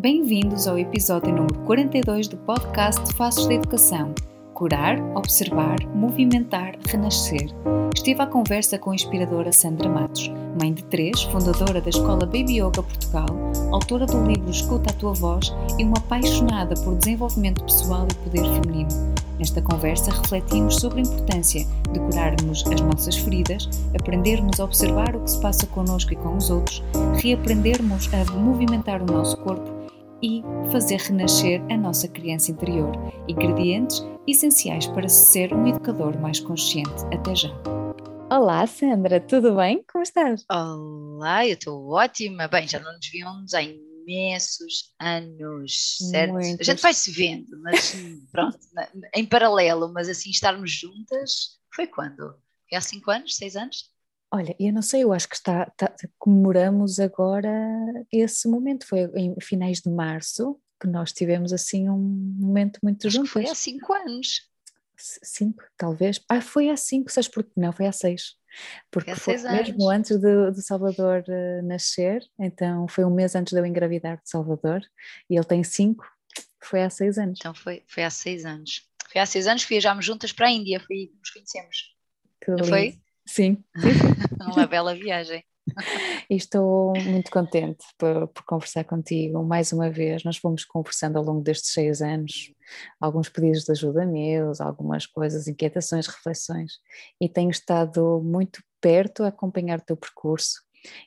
Bem-vindos ao episódio número 42 do podcast Faces da Educação. Curar, observar, movimentar, renascer. Estive à conversa com a inspiradora Sandra Matos, mãe de três, fundadora da Escola Baby Yoga Portugal, autora do livro Escuta a Tua Voz e uma apaixonada por desenvolvimento pessoal e poder feminino. Nesta conversa refletimos sobre a importância de curarmos as nossas feridas, aprendermos a observar o que se passa connosco e com os outros, reaprendermos a movimentar o nosso corpo e fazer renascer a nossa criança interior, ingredientes essenciais para ser um educador mais consciente. Até já! Olá, Sandra, tudo bem? Como estás? Olá, eu estou ótima. Bem, já não nos víamos há imensos anos, certo? Muitos. A gente vai se vendo, mas pronto, em paralelo, mas assim estarmos juntas, foi quando? Foi há cinco anos, seis anos? Olha, eu não sei, eu acho que está, está, comemoramos agora esse momento, foi em finais de março que nós tivemos assim um momento muito acho juntos. foi há cinco anos. Cinco, talvez. Ah, foi há cinco, sabes porque não? Foi há seis. Porque foi, foi mesmo antes de Salvador uh, nascer, então foi um mês antes de eu engravidar de Salvador, e ele tem cinco, foi há seis anos. Então foi, foi há seis anos. Foi há seis anos que viajámos juntas para a Índia, foi aí que nos conhecemos. Que não foi? Sim. Uma bela viagem. E estou muito contente por, por, conversar contigo mais uma vez. Nós fomos conversando ao longo destes seis anos, alguns pedidos de ajuda meus, algumas coisas, inquietações, reflexões, e tenho estado muito perto a acompanhar o teu percurso.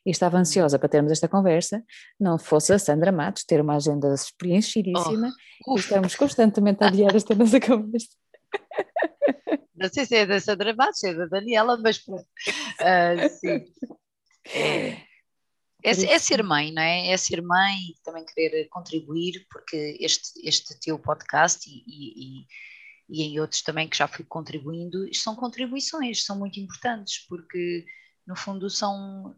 E estava uhum. ansiosa para termos esta conversa, não fosse a Sandra Matos ter uma agenda preenchidíssima oh, e estamos constantemente a adiar esta nossa conversa. Não sei se é da Sandra Matos, é da Daniela, mas pronto. Uh, sim. É, é, é, ser mãe, não é? É ser mãe e também querer contribuir, porque este, este teu podcast e, e, e em outros também que já fui contribuindo, são contribuições, são muito importantes, porque no fundo são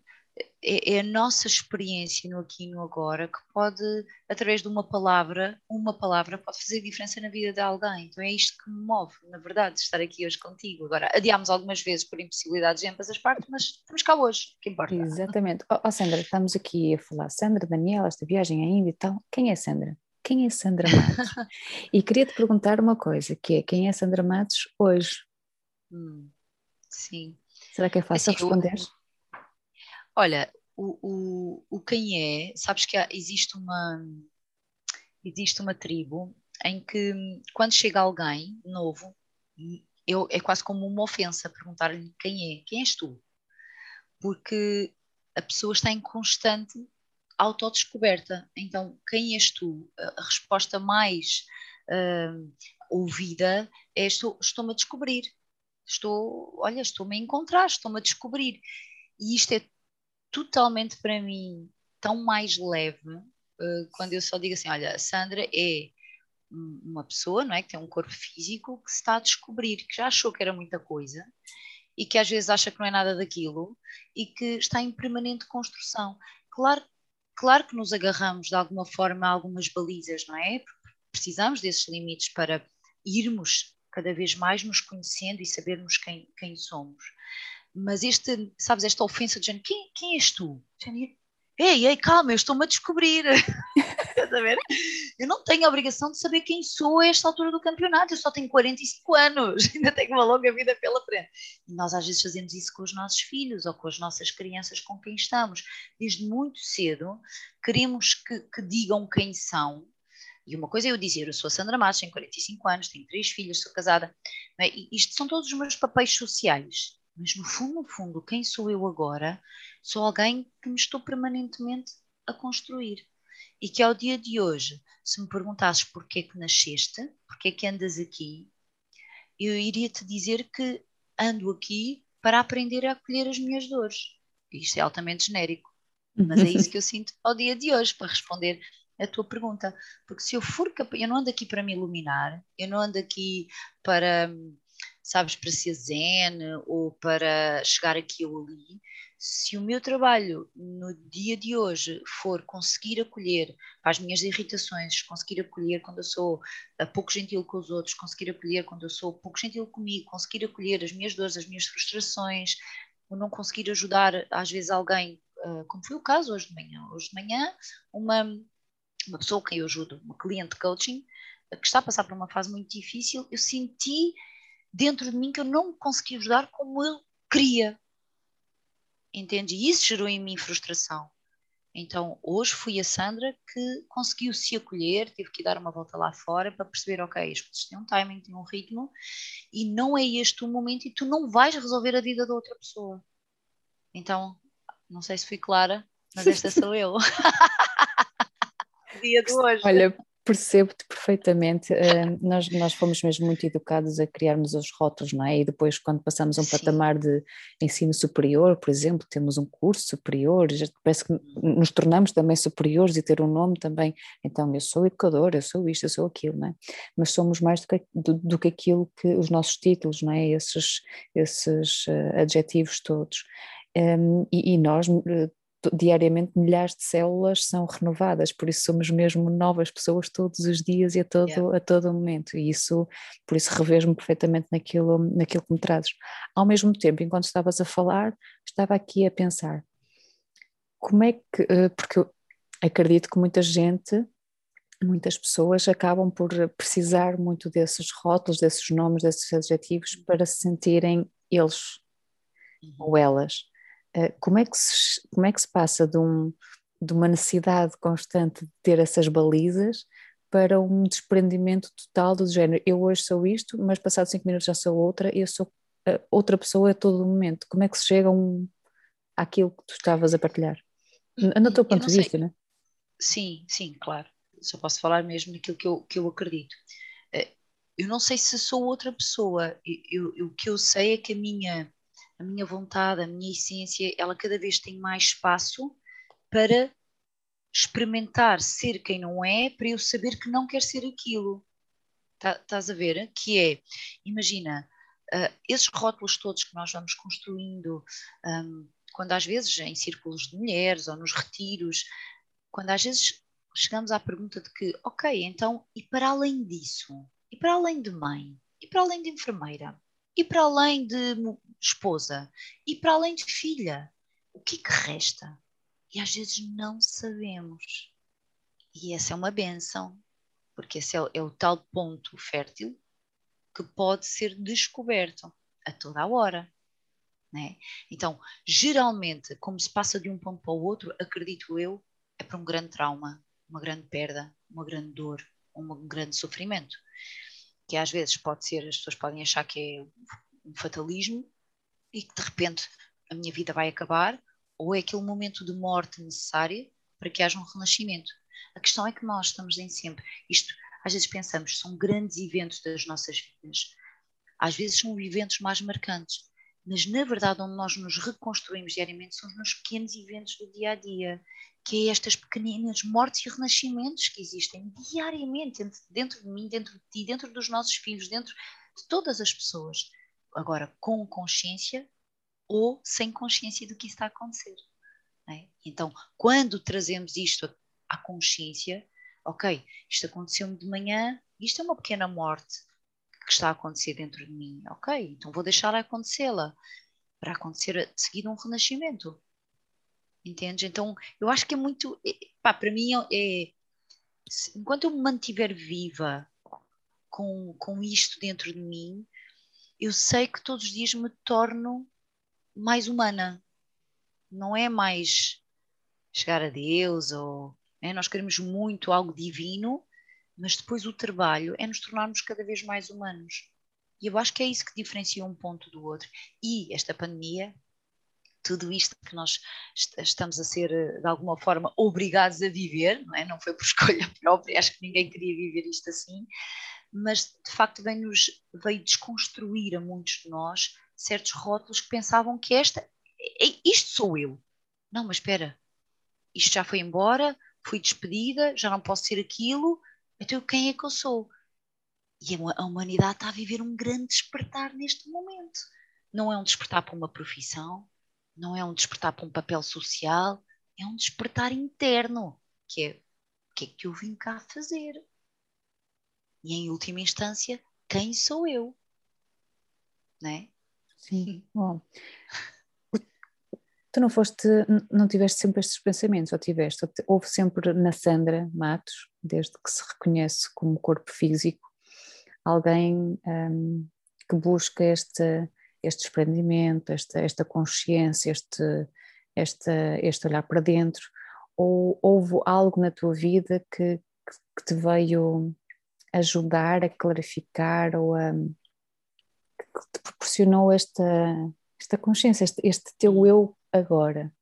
é, é, a nossa experiência no aqui e no agora que pode, através de uma palavra, uma palavra pode fazer diferença na vida de alguém. Então é isto que me move, na verdade, estar aqui hoje contigo. Agora, adiámos algumas vezes por impossibilidades de ambas as partes, mas estamos cá hoje, que importa. Exatamente. Oh, oh, Sandra, estamos aqui a falar, Sandra, Daniela, esta viagem ainda e tal. Quem é Sandra? Quem é Sandra Matos? e queria te perguntar uma coisa, que é quem é Sandra Matos hoje? Hum, sim. Será que é fácil assim, responder? Eu Olha, o, o, o quem é, sabes que há, existe uma existe uma tribo em que quando chega alguém novo, eu, é quase como uma ofensa perguntar-lhe quem é, quem és tu? Porque a pessoa está em constante autodescoberta. Então, quem és tu? A, a resposta mais uh, ouvida é estou, estou-me a descobrir. Estou, olha, estou-me a encontrar, estou-me a descobrir. E isto é totalmente para mim tão mais leve uh, quando eu só digo assim: olha, a Sandra é uma pessoa não é, que tem um corpo físico que se está a descobrir, que já achou que era muita coisa e que às vezes acha que não é nada daquilo e que está em permanente construção. Claro, claro que nos agarramos de alguma forma a algumas balizas, não é? Precisamos desses limites para irmos cada vez mais nos conhecendo e sabermos quem, quem somos mas este, sabes, esta ofensa de quem, quem és tu? Ei, ei, calma, eu estou-me a descobrir. Estás a ver? Eu não tenho a obrigação de saber quem sou a esta altura do campeonato, eu só tenho 45 anos, ainda tenho uma longa vida pela frente. E nós às vezes fazemos isso com os nossos filhos ou com as nossas crianças com quem estamos. Desde muito cedo queremos que, que digam quem são, e uma coisa é eu dizer, eu sou a Sandra Matos, tenho 45 anos, tenho três filhos, sou casada. É? Isto são todos os meus papéis sociais. Mas no fundo, no fundo, quem sou eu agora? Sou alguém que me estou permanentemente a construir. E que ao dia de hoje, se me perguntasses porquê que nasceste, porquê que andas aqui, eu iria te dizer que ando aqui para aprender a acolher as minhas dores. Isto é altamente genérico, mas é isso que eu sinto ao dia de hoje, para responder a tua pergunta. Porque se eu for capaz, eu não ando aqui para me iluminar, eu não ando aqui para, sabes, para ser zen ou para chegar aqui ou ali. Se o meu trabalho no dia de hoje for conseguir acolher as minhas irritações, conseguir acolher quando eu sou uh, pouco gentil com os outros, conseguir acolher quando eu sou pouco gentil comigo, conseguir acolher as minhas dores, as minhas frustrações, ou não conseguir ajudar às vezes alguém, uh, como foi o caso hoje de manhã. Hoje de manhã, uma, uma pessoa que eu ajudo, uma cliente de coaching, uh, que está a passar por uma fase muito difícil, eu senti dentro de mim que eu não me consegui ajudar como eu queria. Entende? E isso gerou em mim frustração. Então, hoje fui a Sandra que conseguiu se acolher, teve que dar uma volta lá fora para perceber, ok, as coisas têm um timing, têm um ritmo, e não é este o momento, e tu não vais resolver a vida da outra pessoa. Então, não sei se fui clara, mas esta sou eu. Dia de hoje. Olha, Percebo-te perfeitamente. Uh, nós, nós fomos mesmo muito educados a criarmos os rótulos, não é? E depois, quando passamos a um Sim. patamar de ensino superior, por exemplo, temos um curso superior, já parece que nos tornamos também superiores e ter um nome também. Então, eu sou educador, eu sou isto, eu sou aquilo, não é? Mas somos mais do que, do, do que aquilo que os nossos títulos, não é? Esses, esses uh, adjetivos todos. Um, e, e, nós uh, diariamente milhares de células são renovadas, por isso somos mesmo novas pessoas todos os dias e a todo, yeah. a todo momento, e isso, por isso revejo-me perfeitamente naquilo, naquilo que me trazes. Ao mesmo tempo, enquanto estavas a falar, estava aqui a pensar, como é que, eh, porque eu acredito que muita gente, muitas pessoas acabam por precisar muito desses rótulos, desses nomes, desses adjetivos uhum. para se sentirem eles uhum. ou elas. Eh, como é que se, como é que se passa de, um, de uma necessidade constante de ter essas balizas para um desprendimento total do género, eu hoje sou isto, mas passados cinco minutos já sou outra, e eu sou uh, outra pessoa a todo momento. Como é que se chega um, àquilo que tu estavas a partilhar? No teu ponto de vista, não é? Sim, sim, claro. Só posso falar mesmo daquilo que eu, que eu acredito. Eh, eu não sei se sou outra pessoa. Eu, eu, o que eu sei é que a minha a minha vontade, a minha essência, ela cada vez tem mais espaço para experimentar ser quem não é, para eu saber que não quer ser aquilo. Tá, estás a ver? Que é, imagina, uh, esses rótulos todos que nós vamos construindo, um, quando às vezes em círculos de mulheres ou nos retiros, quando às vezes chegamos à pergunta de que, ok, então, e para além disso? E para além de mãe? E para além de enfermeira? E para além de esposa? E para além de filha? O que é que resta? E às vezes não sabemos. E essa é uma benção, porque esse é o, é o tal ponto fértil que pode ser descoberto a toda a hora. Né? Então, geralmente, como se passa de um ponto para o outro, acredito eu, é para um grande trauma, uma grande perda, uma grande dor, um grande sofrimento que às vezes pode ser, as pessoas podem achar que é um fatalismo e que de repente a minha vida vai acabar, ou é aquele momento de morte necessária para que haja um renascimento. A questão é que nós estamos em sempre, isto às vezes pensamos, são grandes eventos das nossas vidas, às vezes são eventos mais marcantes, mas na verdade onde nós nos reconstruímos diariamente são nos pequenos eventos do dia a dia que é estas pequeninas mortes e renascimentos que existem diariamente dentro de mim, dentro de ti, dentro dos nossos filhos, dentro de todas as pessoas. Agora, com consciência ou sem consciência do que está a acontecer. É? Então, quando trazemos isto à consciência, ok, isto aconteceu-me de manhã, isto é uma pequena morte que está a acontecer dentro de mim, ok, então vou deixar acontecê-la para acontecer de seguida um renascimento Entendes? Então, eu acho que é muito. Pá, para mim, é, enquanto eu me mantiver viva com, com isto dentro de mim, eu sei que todos os dias me torno mais humana. Não é mais chegar a Deus ou. É, nós queremos muito algo divino, mas depois o trabalho é nos tornarmos cada vez mais humanos. E eu acho que é isso que diferencia um ponto do outro. E esta pandemia tudo isto que nós estamos a ser, eh, de alguma forma, obrigados a viver, não é? Não foi por escolha própria, acho que ninguém queria viver isto assim, mas de facto veio, -nos, desconstruir a muitos de nós certos rótulos que pensavam que esta, isto sou eu. Não, mas espera, isto já foi embora, fui despedida, já não posso ser aquilo, então quem é que eu sou? E a humanidade está a viver um grande despertar neste momento. Não é um despertar para uma profissão, não é um despertar para um papel social, é um despertar interno, que é o que é que eu vim cá fazer? E em última instância, quem sou eu? Né? Sim, bom. Tu não foste, não tiveste sempre estes pensamentos, ou tiveste? Houve sempre na Sandra Matos, desde que se reconhece como corpo físico, alguém um, que busca este, este desprendimento, esta, esta consciência, este, este, este olhar para dentro, ou houve algo na tua vida que, que te veio ajudar a clarificar ou a, que te proporcionou esta, esta consciência, este, este teu eu agora?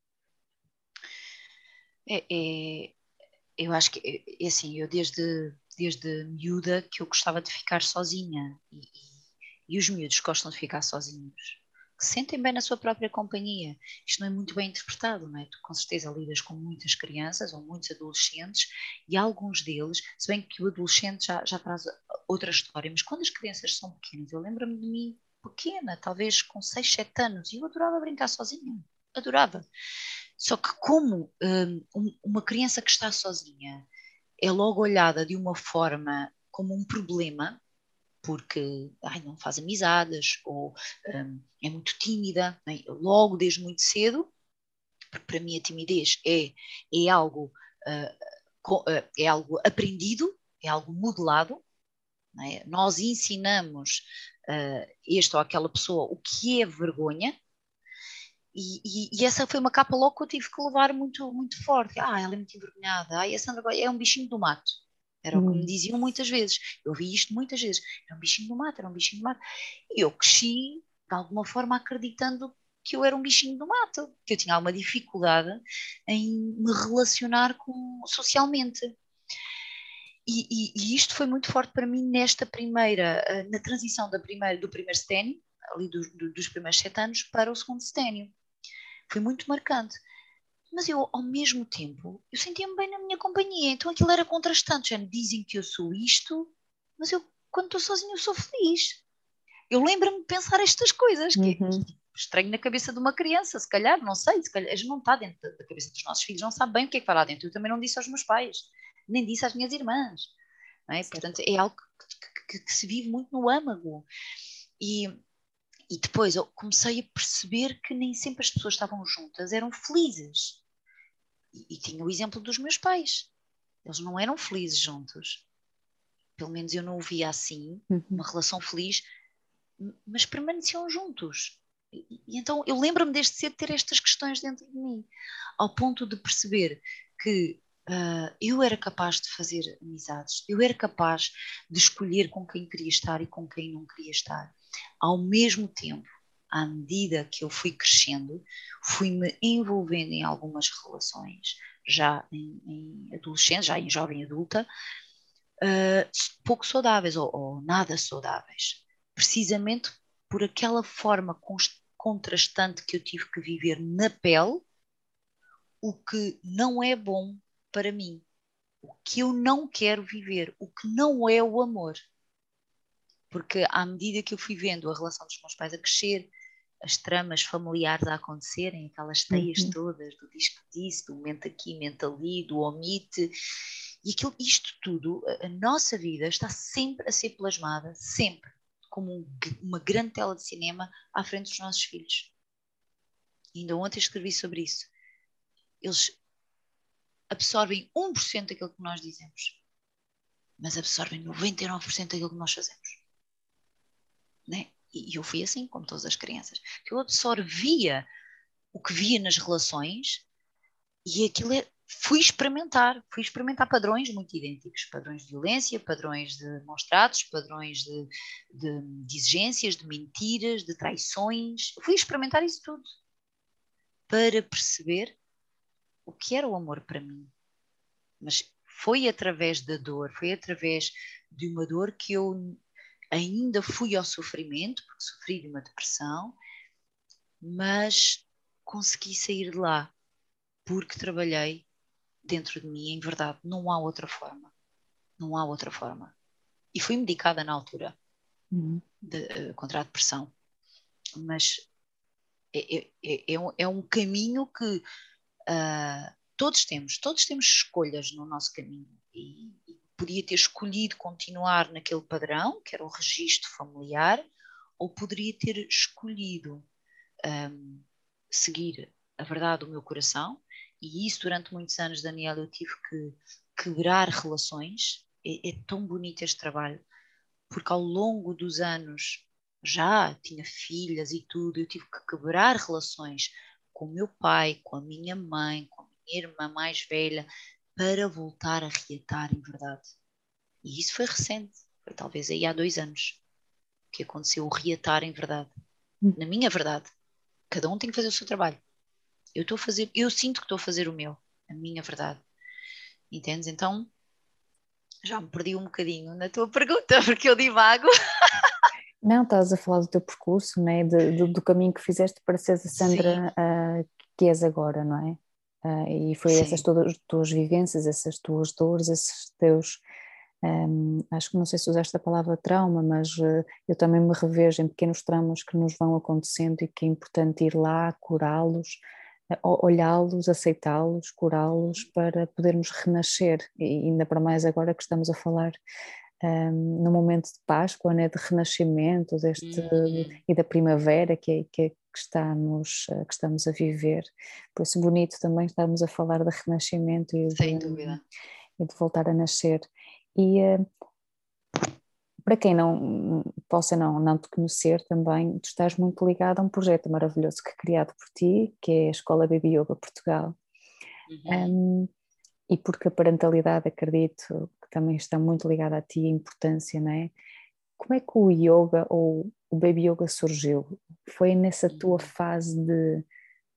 É, é, eu acho que, é, assim, eu desde, desde miúda que eu gostava de ficar sozinha e, e, os miúdos gostam de ficar sozinhos que se sentem bem na sua própria companhia. Isto não é muito bem interpretado, não é? Tu com certeza lidas com muitas crianças ou muitos adolescentes e alguns deles, se bem que o adolescente já, já traz outra história, mas quando as crianças são pequenas, eu lembro-me de mim pequena, talvez com 6, 7 anos, e eu adorava brincar sozinha, adorava. Só que como um, uma criança que está sozinha é logo olhada de uma forma como um problema, porque ai, não faz amizades ou um, é muito tímida, né? logo desde muito cedo, porque para mim a timidez é, é, algo, uh, é algo aprendido, é algo modelado. Né? Nós ensinamos uh, este ou aquela pessoa o que é vergonha, e, e, e, essa foi uma capa logo que eu tive que levar muito, muito forte. Ah, ela é muito envergonhada. Ah, a Sandra é um bichinho do mato. Era o que me hum. diziam muitas vezes. Eu ouvi isto muitas vezes. Era um bichinho do mato, era um bichinho do mato. E eu cresci, de alguma forma, acreditando que eu era um bichinho do mato, que eu tinha alguma dificuldade em me relacionar com, socialmente. E, e, e, isto foi muito forte para mim nesta primeira, eh, na transição da primeira, do primeiro sténio, ali do, do, dos primeiros sete anos, para o segundo sténio. Foi muito marcante mas eu, ao mesmo tempo, eu sentia-me bem na minha companhia, então aquilo era contrastante, já dizem que eu sou isto, mas eu, quando estou sozinha, eu sou feliz. Eu lembro-me de pensar estas coisas, que é uhum. é estranho na cabeça de uma criança, se calhar, não sei, se calhar, a gente não está dentro da cabeça dos nossos filhos, não sabe bem o que é que vai lá dentro. Eu também não disse aos meus pais, nem disse às minhas irmãs. É? Portanto, é algo que, que, que, se vive muito no âmago. E, e depois eu comecei a perceber que nem sempre as pessoas estavam juntas eram felizes. E, e tinha o exemplo dos meus pais. Eles não eram felizes juntos. Pelo menos eu não o via assim, uhum. uma relação feliz, mas permaneciam juntos. E, e então eu lembro-me desde cedo ter estas questões dentro de mim, ao ponto de perceber que uh, eu era capaz de fazer amizades, eu era capaz de escolher com quem queria estar e com quem não queria estar. Ao mesmo tempo, à medida que eu fui crescendo, fui-me envolvendo em algumas relações, já em, em adolescente, já em jovem adulta, uh, pouco saudáveis ou, ou, nada saudáveis, precisamente por aquela forma contrastante que eu tive que viver na pele, o que não é bom para mim, o que eu não quero viver, o que não é o amor. Porque à medida que eu fui vendo a relação dos meus pais a crescer, as tramas familiares a acontecerem, aquelas teias uhum. todas do disco disso, do mente aqui, mente ali, do omite, e aquilo, isto tudo, a, a nossa vida está sempre a ser plasmada, sempre, como um, uma grande tela de cinema à frente dos nossos filhos. E ainda ontem escrevi sobre isso. Eles absorvem 1% daquilo que nós dizemos, mas absorvem 99% daquilo que nós fazemos. Né? E eu fui assim, como todas as crianças, que eu absorvia o que via nas relações e aquilo é, fui experimentar, fui experimentar padrões muito idênticos, padrões de violência, padrões de maus tratos, padrões de, de, de exigências, de mentiras, de traições, fui experimentar isso tudo para perceber o que era o amor para mim. Mas foi através da dor, foi através de uma dor que eu ainda fui ao sofrimento, porque sofri de uma depressão, mas consegui sair de lá porque trabalhei dentro de mim, em verdade, não há outra forma. Não há outra forma. E fui medicada na altura uhum. de, uh, contra a depressão. Mas é, é, é, é, um, é um caminho que uh, todos temos, todos temos escolhas no nosso caminho. E, e podia ter escolhido continuar naquele padrão, que era o registro familiar, ou poderia ter escolhido um, seguir a verdade do meu coração, e isso durante muitos anos, Daniel, eu tive que quebrar relações. É, é tão bonito este trabalho, porque ao longo dos anos já tinha filhas e tudo, eu tive que quebrar relações com o meu pai, com a minha mãe, com a minha irmã mais velha, para voltar a reatar em verdade. E isso foi recente, foi talvez aí há dois anos que aconteceu o reatar em verdade. Hum. Na minha verdade. Cada um tem que fazer o seu trabalho. Eu estou a fazer, eu sinto que estou a fazer o meu, a minha verdade. Entendes? Então, já me perdi um bocadinho na tua pergunta, porque eu divago. Não, estás a falar do teu percurso, né? De, do, do, caminho que fizeste para seres a Sandra uh, que és agora, não é? Uh, e foi Sim. essas todas as tuas vivências, essas tuas dores, esses teus. Um, acho que não sei se usaste a palavra trauma, mas uh, eu também me revejo em pequenos traumas que nos vão acontecendo e que é importante ir lá, curá-los, olhá-los, aceitá-los, curá-los para podermos renascer. E ainda para mais agora que estamos a falar um, no momento de Páscoa, né, de renascimento deste, uhum. e da primavera que, é, que, é, que, estamos, eh, que estamos a viver. Por isso, bonito também estamos a falar de renascimento e de, e de voltar a nascer. E uh, para quem não possa não, não te conhecer também, tu estás muito ligado a um projeto maravilhoso que é criado por ti, que é a Escola Baby Yoga Portugal. Uhum. Um, e porque a parentalidade, acredito, que também está muito ligada a ti, a importância, não é? Como é que o yoga ou o baby yoga surgiu? Foi nessa tua uhum. fase de,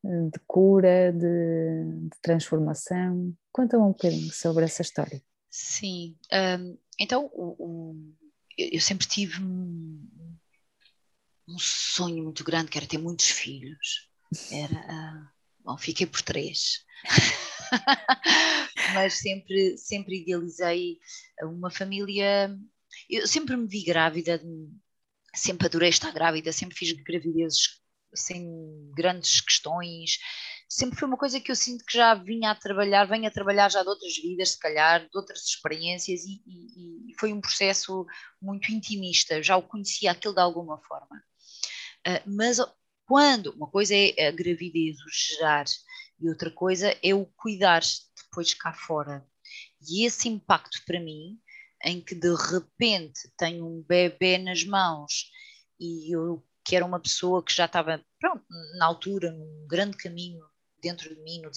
de cura, de, de transformação? Conta-me um bocadinho sobre essa história. Sim, um, então o, o eu sempre tive um, um, sonho muito grande, que era ter muitos filhos. Era, uh, bom, fiquei por três. Mas sempre, sempre idealizei uma família. Eu sempre me vi grávida, sempre adorei estar grávida, sempre fiz gravidezes sem grandes questões, sempre foi uma coisa que eu sinto que já vinha a trabalhar, venho a trabalhar já de outras vidas, se calhar, de outras experiências, e, e, e foi um processo muito intimista, já o conhecia aquilo de alguma forma. Uh, mas quando uma coisa é a gravidez, o gerar, e outra coisa é o cuidar depois cá fora. E esse impacto para mim, em que de repente tenho um bebê nas mãos e eu que era uma pessoa que já estava pronto, na altura num grande caminho dentro de mim, no,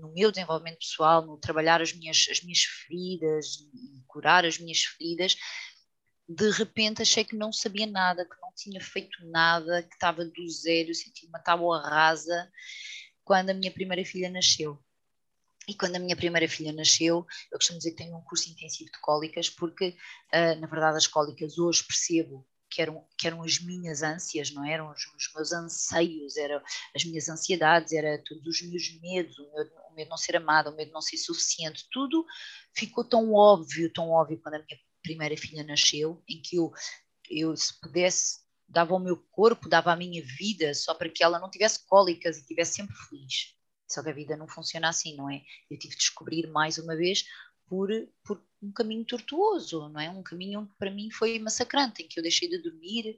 no, meu desenvolvimento pessoal, no trabalhar as minhas, as minhas feridas e curar as minhas feridas, de repente achei que não sabia nada, que não tinha feito nada, que estava do zero, senti uma tábua rasa quando a minha primeira filha nasceu. E quando a minha primeira filha nasceu, eu costumo dizer que tenho um curso intensivo de cólicas, porque, uh, na verdade, as cólicas hoje percebo que eram, que eram as minhas ânsias, não eram os, os meus anseios, eram as minhas ansiedades, era todos os meus medos, o, meu, o medo de não ser amada, o medo de não ser suficiente, tudo ficou tão óbvio, tão óbvio quando a minha primeira filha nasceu, em que eu, eu se pudesse, dava ao meu corpo, dava à minha vida, só para que ela não tivesse cólicas e estivesse sempre feliz. Só que a vida não funciona assim, não é? Eu tive de descobrir mais uma vez por, por um caminho tortuoso, não é? Um caminho que para mim foi massacrante, em que eu deixei de dormir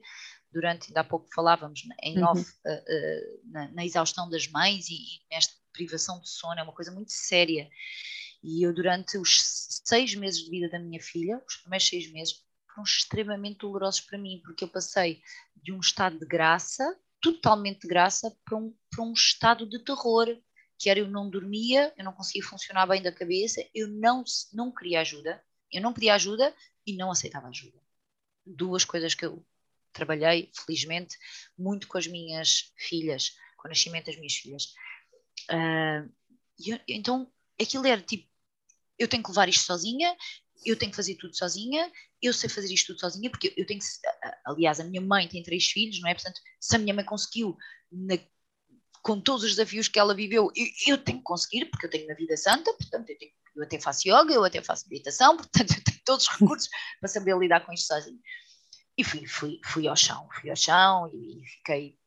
durante, ainda há pouco falávamos, em uhum. off, uh, uh, na, na, exaustão das mães e, e, nesta privação de sono, é uma coisa muito séria. E eu, durante os seis meses de vida da minha filha, os primeiros seis meses, foram extremamente dolorosos para mim, porque eu passei de um estado de graça, totalmente de graça, para um, para um estado de terror, que era eu não dormia, eu não conseguia funcionar bem da cabeça, eu não, não queria ajuda, eu não pedia ajuda e não aceitava ajuda. Duas coisas que eu trabalhei, felizmente, muito com as minhas filhas, com o nascimento das minhas filhas. Uh, eu, então, aquilo era tipo, eu tenho que levar isto sozinha, eu tenho que fazer tudo sozinha, eu sei fazer isto tudo sozinha, porque eu tenho que. Aliás, a minha mãe tem três filhos, não é? Portanto, se a minha mãe conseguiu na, com todos os desafios que ela viveu, eu, eu, tenho que conseguir, porque eu tenho uma vida santa, portanto eu tenho eu até faço yoga, eu até faço meditação, portanto eu tenho todos os recursos para saber lidar com isto sozinho. E fui, fui, fui ao chão, fui ao chão e fiquei.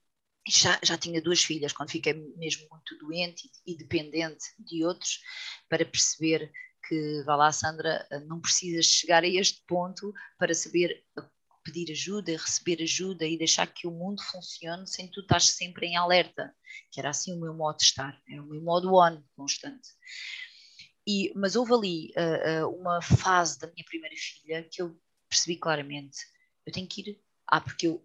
Já, já tinha duas filhas quando fiquei mesmo muito doente e, e dependente de outros, para perceber que, vá lá, Sandra, não precisas chegar a este ponto para saber pedir ajuda, receber ajuda e deixar que o mundo funcione sem tu estás sempre em alerta, que era assim o meu modo de estar, era o meu modo on constante. E, mas houve ali uh, uh, uma fase da minha primeira filha que eu percebi claramente, eu tenho que ir, ah, porque eu,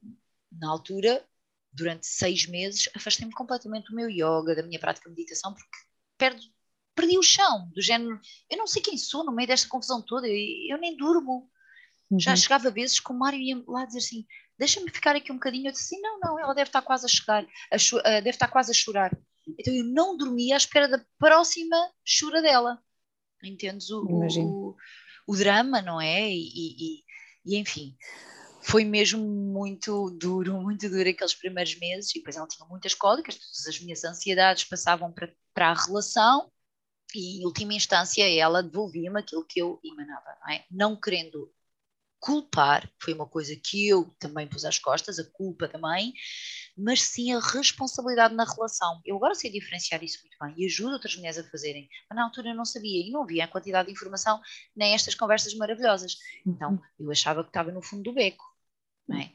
na altura, durante seis meses, afastei-me completamente do meu yoga, da minha prática de meditação, porque perdo, perdi o chão, do género, eu não sei quem sou no meio desta confusão toda, eu, eu nem durmo, Uhum. Já chegava vezes que o Mário ia lá dizer assim: deixa-me ficar aqui um bocadinho. Eu disse assim: não, não, ela deve estar quase a chegar, a uh, deve estar quase a chorar. Então eu não dormia à espera da próxima chura dela. Entendes o, o, o, drama, não é? E, e, e, enfim, foi mesmo muito duro, muito duro aqueles primeiros meses. E depois ela tinha muitas cólicas, todas as minhas ansiedades passavam para, para a relação. E em última instância ela devolvia-me aquilo que eu emanava, não, é? não querendo culpar, foi uma coisa que eu também pus às costas, a culpa também, mas sim a responsabilidade na relação. Eu agora sei diferenciar isso muito bem e ajudo outras mulheres a fazerem, mas na altura eu não sabia e não havia a quantidade de informação nem estas conversas maravilhosas. Então uhum. eu achava que estava no fundo do beco. É?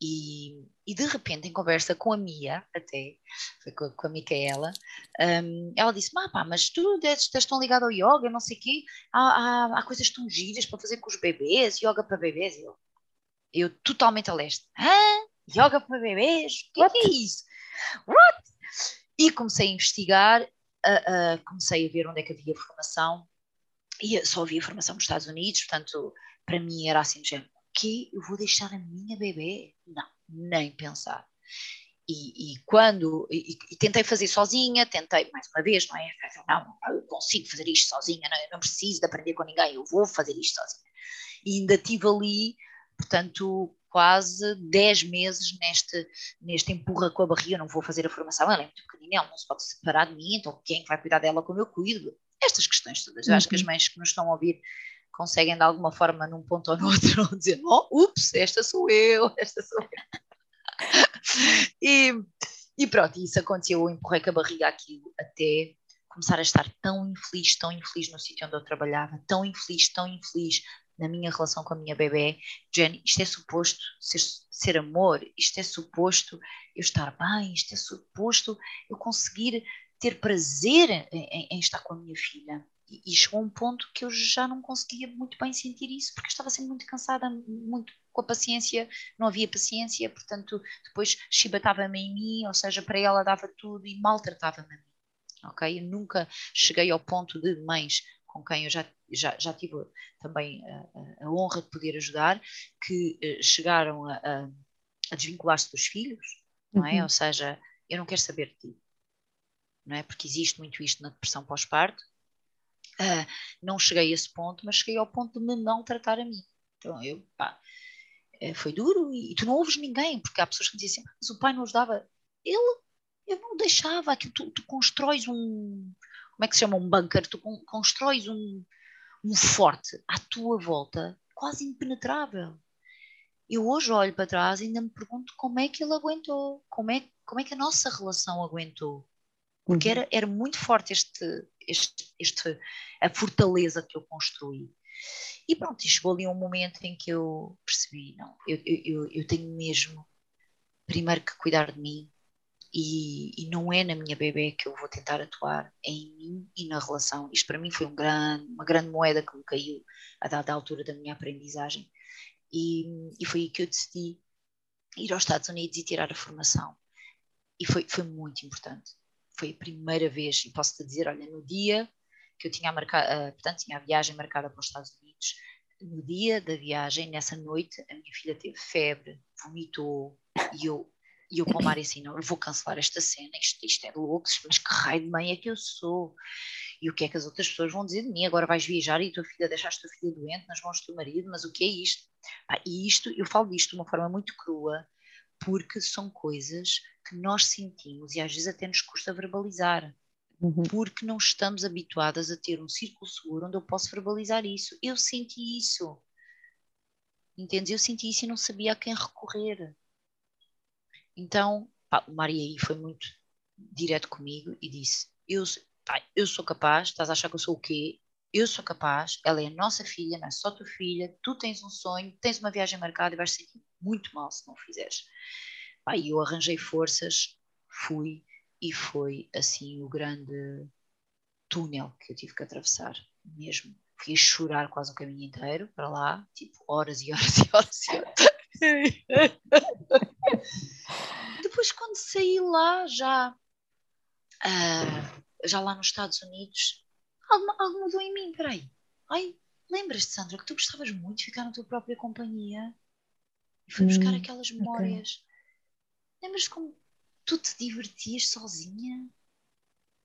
E, e, de repente, em conversa com a Mia, até, foi com, com a Micaela, um, ela disse: pá, mas tu estás tão ligado ao yoga, não sei o quê, há, há, há, coisas tão giras para fazer com os bebês, yoga para bebês. Eu, eu totalmente a leste: hã? Yoga para bebês? O que, que, é isso? What? E comecei a investigar, comecei a ver onde é que havia formação, e só havia formação nos Estados Unidos, portanto, para mim era assim, género que eu vou deixar a minha bebê? Não, nem pensar. E, e quando e, e, tentei fazer sozinha, tentei mais uma vez, não é? Não, eu consigo fazer isto sozinha, não, eu não preciso de aprender com ninguém, eu vou fazer isto sozinha. E ainda tive ali, portanto, quase 10 meses neste, neste empurra com a barriga, não vou fazer a formação, ela é muito pequenina, ela não se pode separar de mim, então quem vai cuidar dela como eu cuido? Estas questões todas. Eu acho que as uhum. mães que nos estão a ouvir conseguem de alguma forma num ponto ou no outro dizer, oh, ups, esta sou eu, esta sou eu. e, e pronto, isso aconteceu, eu empurrei com a barriga aquilo até começar a estar tão infeliz, tão infeliz no sítio onde eu trabalhava, tão infeliz, tão infeliz na minha relação com a minha bebê. Jenny, isto é suposto ser, ser amor, isto é suposto eu estar bem, isto é suposto eu conseguir ter prazer em, em, em estar com a minha filha e, chegou um ponto que eu já não conseguia muito bem sentir isso, porque estava sempre muito cansada, muito com a paciência, não havia paciência, portanto, depois chibatava-me em mim, ou seja, para ela dava tudo e maltratava-me a mim. Ok? Eu nunca cheguei ao ponto de mães com quem eu já, já, já tive também a, a honra de poder ajudar, que uh, chegaram a, a, a desvincular-se dos filhos, não é? Uhum. Ou seja, eu não quero saber de ti, não é? Porque existe muito isto na depressão pós-parto, Uh, não cheguei a esse ponto, mas cheguei ao ponto de me maltratar a mim. Então, eu, pá, eh, foi duro e, e, tu não ouves ninguém, porque há pessoas que dizem assim, mas o pai não nos dava. Ele, eu não deixava, aquilo, tu, tu constróis um, como é que se chama, um bunker, tu constróis um, um forte à tua volta, quase impenetrável. Eu hoje olho para trás e ainda me pergunto como é que ele aguentou, como é, como é que a nossa relação aguentou. Porque uhum. era, era muito forte este, este, este, a fortaleza que eu construí. E pronto, e chegou ali um momento em que eu percebi, não, eu, eu, eu tenho mesmo primeiro que cuidar de mim e, e, não é na minha bebê que eu vou tentar atuar, é em mim e na relação. Isto para mim foi um grande, uma grande moeda que me caiu a dada altura da minha aprendizagem e, e foi aí que eu decidi ir aos Estados Unidos e tirar a formação. E foi, foi muito importante foi a primeira vez, e posso-te dizer, olha, no dia que eu tinha marcado, uh, portanto, tinha a viagem marcada para os Estados Unidos, no dia da viagem, nessa noite, a minha filha teve febre, vomitou, e eu, e eu com o assim, não, vou cancelar esta cena, isto, isto é de loucos, mas que raio de mãe é que eu sou? E o que é que as outras pessoas vão dizer de mim? Agora vais viajar e tua filha, deixaste a tua filha doente nas mãos do teu marido, mas o que é isto? e isto, eu falo disto de uma forma muito crua, porque são coisas que nós sentimos e às vezes até nos custa verbalizar. Uhum. Porque não estamos habituadas a ter um círculo seguro onde eu posso verbalizar isso. Eu senti isso. Entendes? Eu senti isso e não sabia a quem recorrer. Então, pá, o Maria aí foi muito direto comigo e disse: eu, pá, eu sou capaz, estás a achar que eu sou o quê? Eu sou capaz, ela é a nossa filha, não é só tua filha, tu tens um sonho, tens uma viagem marcada e vais sentir muito mal se não fizeres. Pá, e eu arranjei forças, fui e foi assim o grande túnel que eu tive que atravessar mesmo. Fui chorar quase o caminho inteiro para lá, tipo horas e horas e horas e horas. Depois quando saí lá já uh, já lá nos Estados Unidos algo, algo mudou em mim, peraí. Ai, lembras-te, Sandra, que tu gostavas muito de ficar na tua própria companhia? E fui buscar hum, aquelas memórias. Okay. Lembras como tu te divertias sozinha?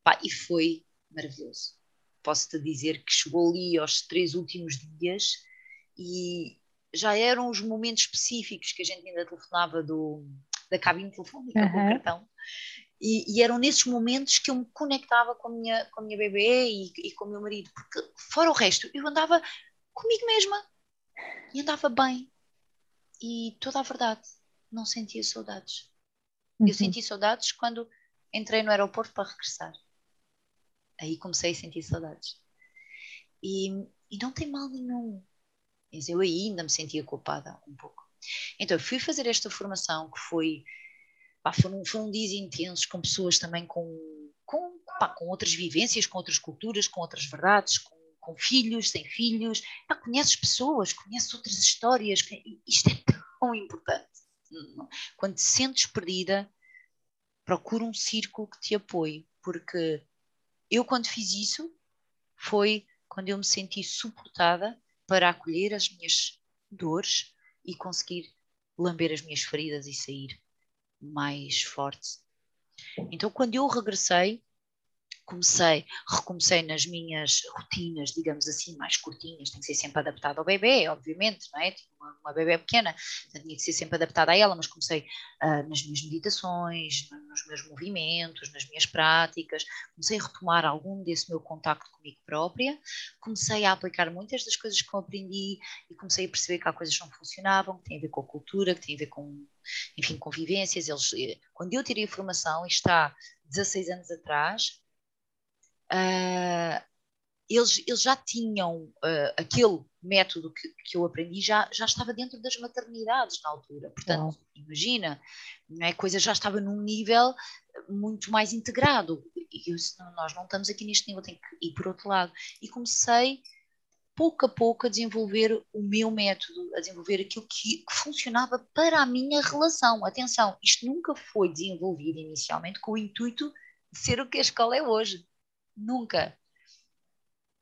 Pá, e foi maravilhoso. Posso-te dizer que chegou ali aos três últimos dias e já eram os momentos específicos que a gente ainda telefonava do, da cabine telefónica uhum. com o cartão. E, e, eram nesses momentos que eu me conectava com a minha, com a minha bebê e, e com o meu marido, porque fora o resto, eu andava comigo mesma e andava bem. E toda a verdade, não sentia saudades. Uhum. Eu senti saudades quando entrei no aeroporto para regressar. Aí comecei a sentir saudades. E, e não tem mal nenhum. Mas eu ainda me sentia culpada um pouco. Então, fui fazer esta formação que foi pá, foram, foram dias intensos com pessoas também com, com, pá, com outras vivências, com outras culturas, com outras verdades, com, com filhos, sem filhos. Pá, conheces pessoas, conheces outras histórias. Isto é tão importante. Quando te sentes perdida, procura um círculo que te apoie, porque eu, quando fiz isso, foi quando eu me senti suportada para acolher as minhas dores e conseguir lamber as minhas feridas e sair mais forte. Então, quando eu regressei, comecei, recomecei nas minhas rotinas, digamos assim, mais curtinhas, tem que ser sempre adaptado ao bebê, obviamente, não é? Tinha uma, uma bebê pequena, então tinha que ser sempre adaptada a ela, mas comecei uh, nas minhas meditações, nos meus movimentos, nas minhas práticas, comecei a retomar algum desse meu contacto comigo própria, comecei a aplicar muitas das coisas que eu aprendi e comecei a perceber que há coisas que não funcionavam, que têm a ver com a cultura, que têm a ver com, enfim, convivências. Eles, eh, quando eu tirei a formação, está 16 anos atrás, uh, eles, eles já tinham uh, aquele método que, que eu aprendi, já, já estava dentro das maternidades na altura. Portanto, imagina, a coisa já estava num nível muito mais integrado. E eu disse, não, nós não estamos aqui neste nível, tem que ir por outro lado. E comecei pouco a pouco a desenvolver o meu método, a desenvolver aquilo que, que, funcionava para a minha relação. Atenção, isto nunca foi desenvolvido inicialmente com o intuito de ser o que a escola é hoje. Nunca.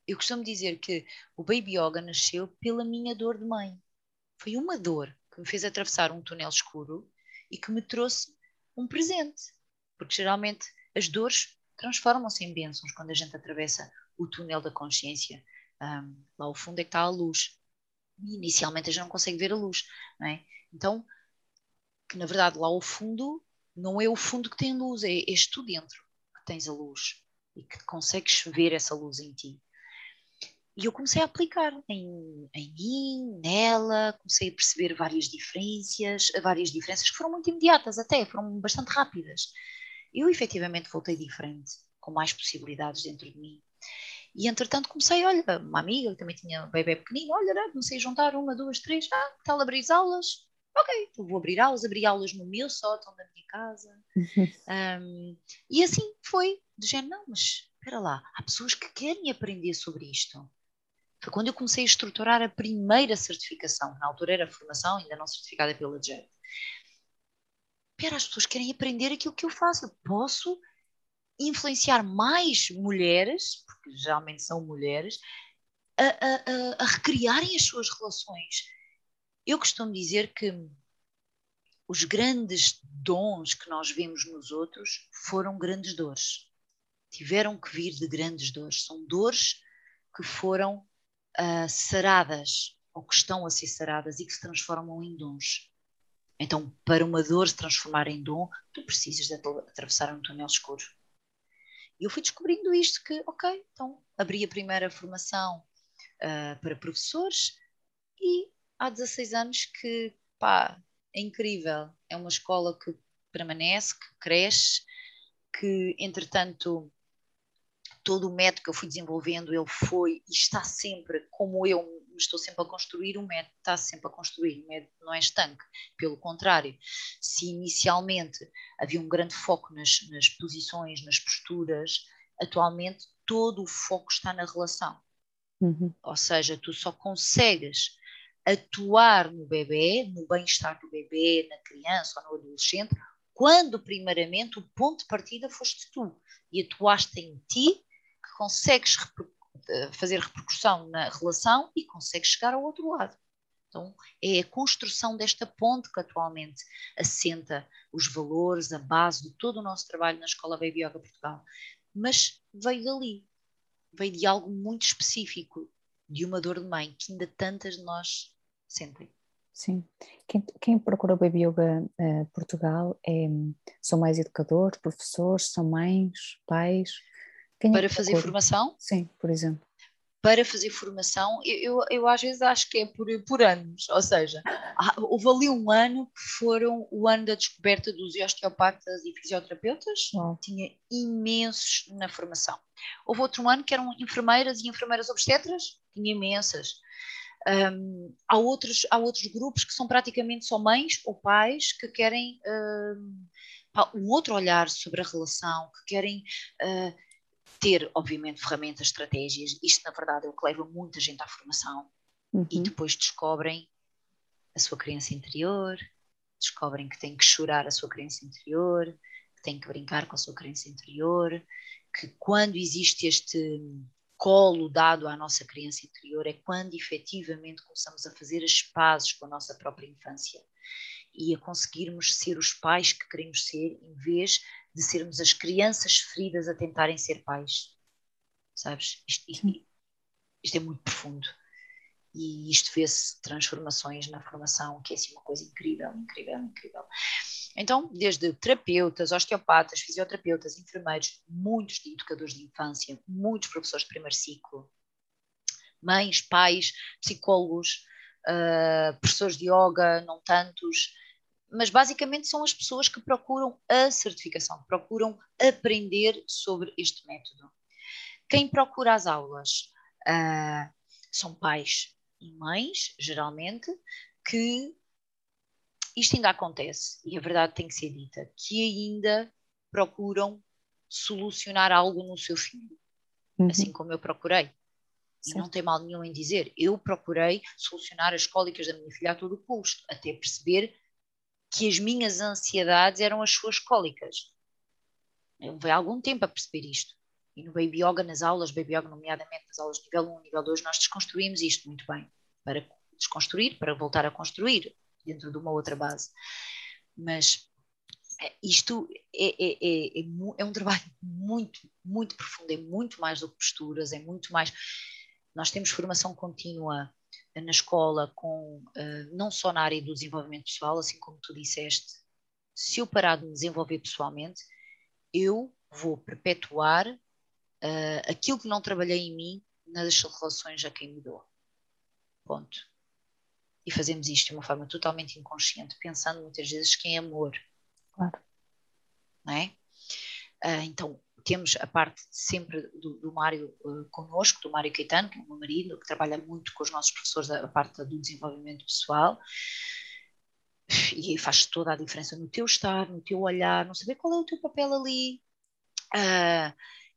Eu costumo dizer que o Baby Yoga nasceu pela minha dor de mãe. Foi uma dor que me fez atravessar um túnel escuro e que me trouxe um presente. Porque geralmente as dores transformam-se em bênçãos quando a gente atravessa o túnel da consciência. Um, lá ao fundo é que está a luz. E inicialmente a gente não consegue ver a luz. Não é? Então, que na verdade lá ao fundo não é o fundo que tem luz, é, és tu dentro que tens a luz e que consegues ver essa luz em ti. E eu comecei a aplicar em, em mim, nela, comecei a perceber várias diferenças, várias diferenças que foram muito imediatas até, foram bastante rápidas. Eu efetivamente voltei diferente, com mais possibilidades dentro de mim. E entretanto comecei, olha, uma amiga que também tinha um bebê pequenino, olha, comecei a juntar uma, duas, três, ah, que tal abrir aulas? Ok, vou abrir aulas, abri aulas no meu sótão da minha casa. um, e assim foi, do género, não, mas espera lá, há pessoas que querem aprender sobre isto. Foi quando eu comecei a estruturar a primeira certificação, na altura era formação, ainda não certificada pela JET. Espera, as pessoas querem aprender aquilo que eu faço. Eu posso influenciar mais mulheres, porque geralmente são mulheres, a, a, a, a recriarem as suas relações. Eu costumo dizer que os grandes dons que nós vemos nos outros foram grandes dores tiveram que vir de grandes dores. São dores que foram uh, saradas ou que estão a ser saradas e que se transformam em dons. Então, para uma dor se transformar em dom, tu precisas de atravessar um túnel escuro. E eu fui descobrindo isto que, ok, então abri a primeira formação uh, para professores e há 16 anos que, pá, é incrível. É uma escola que permanece, que cresce, que, entretanto, todo o método que eu fui desenvolvendo, ele foi e está sempre, como eu me estou sempre a construir, o método está sempre a construir, o método não é estanque, pelo contrário, se inicialmente havia um grande foco nas, nas posições, nas posturas, atualmente todo o foco está na relação. Uhum. Ou seja, tu só consegues atuar no bebê, no bem-estar do bebê, na criança ou no adolescente, quando primeiramente o ponto de partida foste tu e atuaste em ti consegues eh, fazer repercussão na relação e consegues chegar ao outro lado. Então, é a construção desta ponte que atualmente assenta os valores, a base de todo o nosso trabalho na Escola Baby Yoga Portugal. Mas veio dali, veio de algo muito específico, de uma dor de mãe, que ainda tantas de nós sentem. Sim. Quem, quem procura Baby Yoga uh, Portugal é, são mais educadores, professores, são mães, pais? Para fazer formação? Sim, por exemplo. Para fazer formação, eu, eu, eu às vezes acho que é por, por anos, ou seja, houve ali um ano que foram o ano da descoberta dos osteopatas e fisioterapeutas, Uau. tinha imensos na formação. Houve outro ano que eram enfermeiras e enfermeiras obstetras, tinha imensas. Um, há, outros, há outros grupos que são praticamente só mães ou pais que querem um, um outro olhar sobre a relação, que querem uh, ter, obviamente, ferramentas, estratégias. Isto, na verdade, é o que leva muita gente à formação. Uhum. E depois descobrem a sua criança interior, descobrem que têm que chorar a sua criança interior, que têm que brincar com a sua criança interior, que quando existe este colo dado à nossa criança interior é quando efetivamente começamos a fazer as pazes com a nossa própria infância e a conseguirmos ser os pais que queremos ser em vez de sermos as crianças feridas a tentarem ser pais. Sabes? Isto, isto, é muito profundo. E isto vê-se transformações na formação, que é assim uma coisa incrível, incrível, incrível. Então, desde terapeutas, osteopatas, fisioterapeutas, enfermeiros, muitos de educadores de infância, muitos professores de primeiro ciclo, mães, pais, psicólogos, uh, professores de yoga, não tantos, mas basicamente são as pessoas que procuram a certificação, procuram aprender sobre este método. Quem procura as aulas uh, são pais e mães, geralmente, que isto ainda acontece, e a verdade tem que ser dita, que ainda procuram solucionar algo no seu filho, uhum. assim como eu procurei. E não tem mal nenhum em dizer, eu procurei solucionar as cólicas da minha filha a todo custo, até perceber que as minhas ansiedades eram as suas cólicas. Levei algum tempo a perceber isto. E no Baby Yoga, nas aulas, Baby Yoga, nomeadamente nas aulas de nível 1, nível 2, nós desconstruímos isto muito bem. Para desconstruir, para voltar a construir dentro de uma outra base. Mas é, isto é, é, é, é, é um trabalho muito, muito profundo, é muito mais do que posturas, é muito mais. Nós temos formação contínua na escola, com, uh, não só na área do desenvolvimento pessoal, assim como tu disseste, se eu parar de me desenvolver pessoalmente, eu vou perpetuar uh, aquilo que não trabalhei em mim nas relações a quem me dou. Ponto. E fazemos isto de uma forma totalmente inconsciente, pensando muitas vezes que é amor. Claro. Não é? Uh, então, temos a parte sempre do, do Mário uh, connosco, do Mário Caetano, que é o meu marido, que trabalha muito com os nossos professores a, a parte do desenvolvimento pessoal e faz toda a diferença no teu estar, no teu olhar, não saber qual é o teu papel ali uh,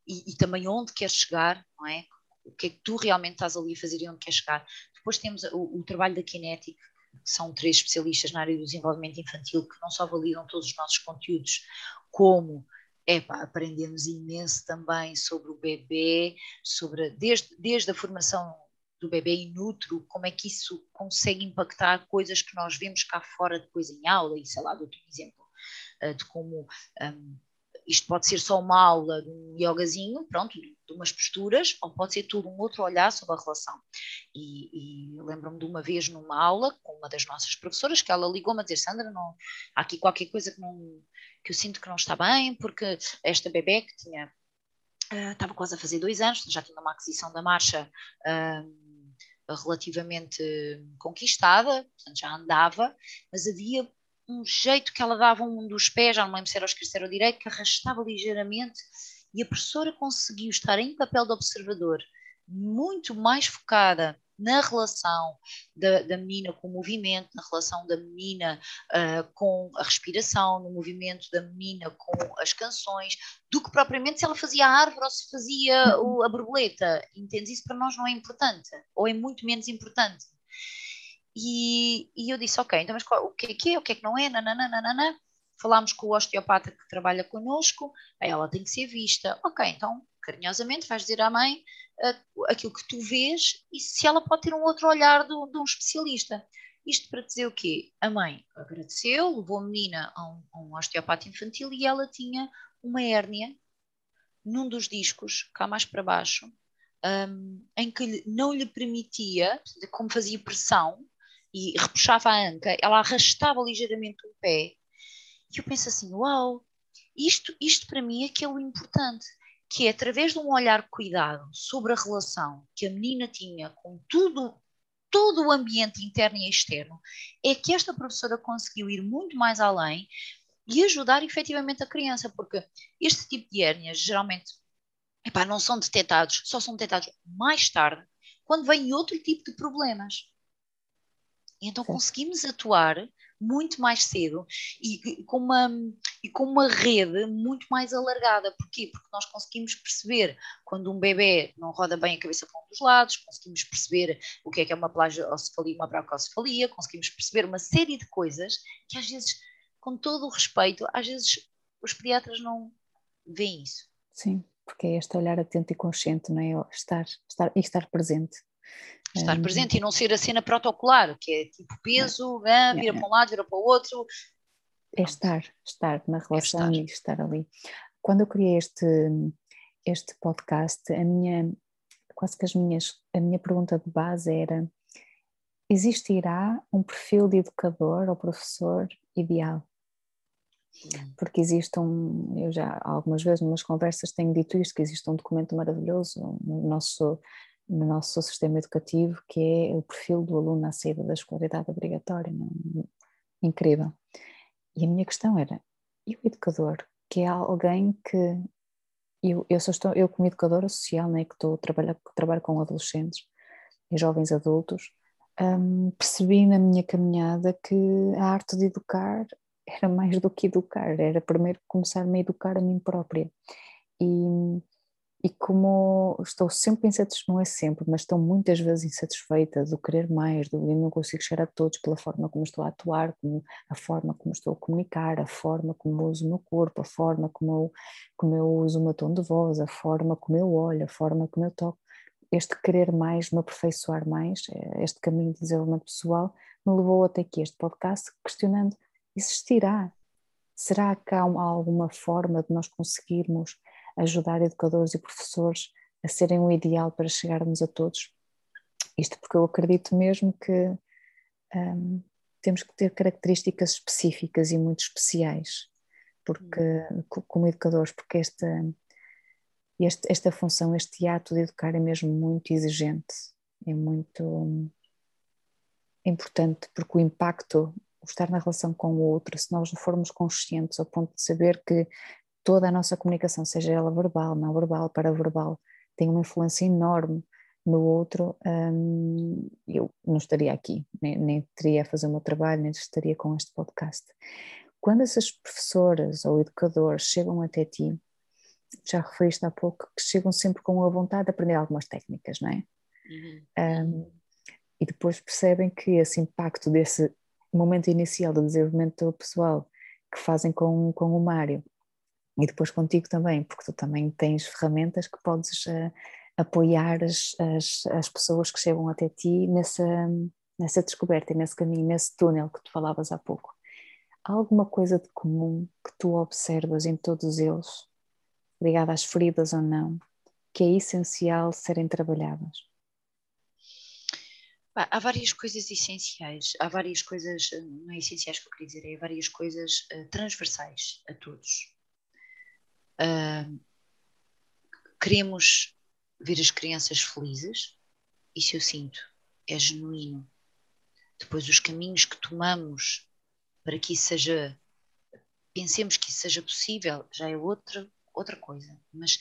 e, e, também onde queres chegar, não é? O que é que tu realmente estás ali a fazer e onde queres chegar. Depois temos o, o trabalho da Kinetic, que são três especialistas na área do desenvolvimento infantil que não só validam todos os nossos conteúdos, como Epá, aprendemos imenso também sobre o bebê, sobre desde, desde a formação do bebê in útero, como é que isso consegue impactar coisas que nós vemos cá fora depois em aula, e sei lá, dou-te um exemplo uh, de como um, isto pode ser só uma aula de um yogazinho, pronto, de umas posturas, ou pode ser todo um outro olhar sobre a relação. E, e lembro-me de uma vez numa aula com uma das nossas professoras que ela ligou-me a dizer, Sandra, não, há aqui qualquer coisa que não que eu sinto que não está bem, porque esta bebê que tinha uh, estava quase a fazer dois anos, já tinha uma aquisição da marcha uh, relativamente conquistada, portanto já andava, mas havia um jeito que ela dava um dos pés, já não lembro se era o esquerdo, se era o direito, que arrastava ligeiramente e a professora conseguiu estar em papel de observador muito mais focada na relação da, da, menina com o movimento, na relação da menina uh, com a respiração, no movimento da menina com as canções, do que propriamente se ela fazia a árvore ou se fazia o, a borboleta. Entendes? Isso para nós não é importante, ou é muito menos importante. E, e eu disse, ok, então mas qual, o que é que é, o que é que não é, nananana. Falámos com o osteopata que trabalha connosco, ela tem que ser vista. Ok, então carinhosamente vais dizer à mãe uh, aquilo que tu vês e se ela pode ter um outro olhar do, de um especialista. Isto para dizer o quê? A mãe agradeceu, levou a menina a um, a um osteopata infantil e ela tinha uma hérnia num dos discos, cá mais para baixo, um, em que não lhe permitia, como fazia pressão e repuxava a anca, ela arrastava ligeiramente o pé. E eu penso assim: uau, isto, isto para mim é que é o importante que é através de um olhar cuidado sobre a relação que a menina tinha com tudo, todo o ambiente interno e externo, é que esta professora conseguiu ir muito mais além e ajudar efetivamente a criança, porque este tipo de hérnias geralmente epá, não são detectados, só são detectados mais tarde, quando vem outro tipo de problemas. Então conseguimos atuar muito mais cedo e com uma, e com uma rede muito mais alargada. Porquê? Porque nós conseguimos perceber quando um bebê não roda bem a cabeça para um dos lados, conseguimos perceber o que é que é uma plagiocefalia, uma bracocefalia, conseguimos perceber uma série de coisas que às vezes, com todo o respeito, às vezes os pediatras não veem isso. Sim, porque é este olhar atento e consciente, não é? Estar, estar, e estar presente. Estar presente e não ser a cena protocolar, que é tipo peso, ah, vira para um lado, vira para o outro. É estar, estar na relação é estar. e estar ali. Quando eu criei este, este podcast, a minha, quase que as minhas, a minha pergunta de base era: existirá um perfil de educador ou professor ideal? Porque existe um, eu já algumas vezes, nas conversas, tenho dito isto: que existe um documento maravilhoso no nosso no nosso sistema educativo, que é o perfil do aluno à saída da escolaridade obrigatória. Não? Incrível. E a minha questão era: e o educador, que é alguém que. Eu, eu, só estou, eu como educadora social, né, que estou a trabalhar, trabalho com adolescentes e jovens adultos, um, percebi na minha caminhada que a arte de educar era mais do que educar, era primeiro começar-me a educar a mim própria. E e como estou sempre insatisfeita, não é sempre, mas estou muitas vezes insatisfeita do querer mais, do não consigo chegar a todos pela forma como estou a atuar, como, a forma como estou a comunicar, a forma como uso o meu corpo, a forma como eu, como eu uso o meu tom de voz, a forma como eu olho, a forma como eu toco. Este querer mais, me aperfeiçoar mais, eh, este caminho de desenvolvimento pessoal, me levou até aqui este podcast questionando: existirá? Será que há alguma forma de nós conseguirmos ajudar educadores e professores a serem o ideal para chegarmos a todos. Isto porque eu acredito mesmo que um, temos que ter características específicas e muito especiais, porque como educadores, porque esta, esta função, este ato de educar é mesmo muito exigente, é muito hum, importante, porque o impacto, o estar na relação com o outro, se nós não formos conscientes ao ponto de saber que toda a nossa comunicação, seja ela verbal, não verbal, paraverbal, tem uma influência enorme no outro, hum, eu não estaria aqui, nem, nem teria a fazer o meu trabalho, nem estaria com este podcast. Quando essas professoras ou educadores chegam até ti, já referiste há pouco, que chegam sempre com a vontade de aprender algumas técnicas, não é? Uhum. Um, e depois percebem que esse impacto desse momento inicial do desenvolvimento pessoal que fazem com, com o Mário e depois contigo também, porque tu também tens ferramentas que podes uh, apoiar as, as, as, pessoas que chegam até ti nessa, nessa descoberta, nesse caminho, nesse túnel que tu falavas há pouco. Há alguma coisa de comum que tu observas em todos eles, ligada às feridas ou não, que é essencial serem trabalhadas? Há várias coisas essenciais, há várias coisas, não é essenciais que eu queria dizer, é várias coisas uh, transversais a todos. Uh, queremos ver as crianças felizes, isso eu sinto, é genuíno. Depois, os caminhos que tomamos para que isso seja, pensemos que isso seja possível, já é outra, outra coisa. Mas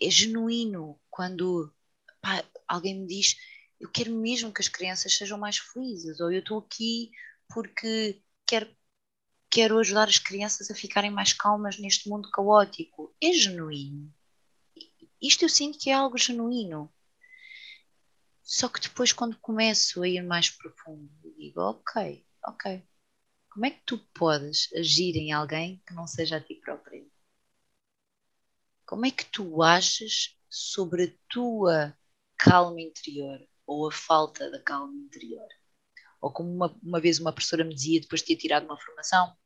é genuíno quando pá, alguém me diz eu quero mesmo que as crianças sejam mais felizes, ou eu estou aqui porque quero, quero ajudar as crianças a ficarem mais calmas neste mundo caótico. É genuíno. Isto eu sinto que é algo genuíno. Só que depois, quando começo a ir mais profundo, digo: ok, ok, como é que tu podes agir em alguém que não seja a ti próprio? Como é que tu ages sobre a tua calma interior ou a falta da calma interior? Ou como uma, uma vez uma professora me dizia, depois de ter tirado uma formação,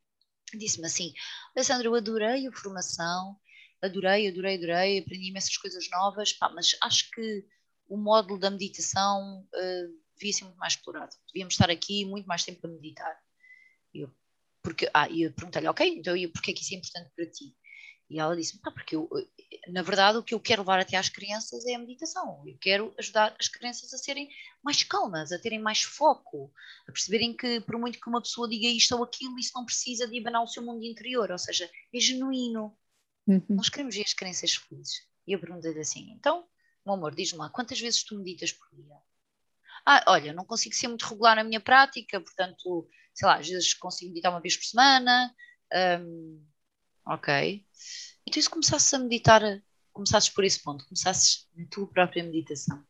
disse-me assim: Alessandra, eu adorei a formação, adorei, adorei, adorei, aprendi imensas coisas novas, pá, mas acho que o módulo da meditação uh, devia ser muito mais explorado. Devíamos estar aqui muito mais tempo a meditar. Eu, porque, ah, eu perguntei-lhe, ok, então e porquê é que isso é importante para ti? E ela disse: ah, porque eu, na verdade, o que eu quero levar até às crianças é a meditação. Eu quero ajudar as crianças a serem mais calmas, a terem mais foco, a perceberem que, por muito que uma pessoa diga isto ou aquilo, isso não precisa de abanar o seu mundo interior, ou seja, é genuíno. Uhum. Nós queremos ver as crianças felizes. E eu perguntei-lhe assim: então, meu amor, diz-me lá, quantas vezes tu meditas por dia? Ah, olha, não consigo ser muito regular na minha prática, portanto, sei lá, às vezes consigo meditar uma vez por semana. Um, ok. Então, se começasses a meditar, começasses por esse ponto, começasses na tua própria meditação,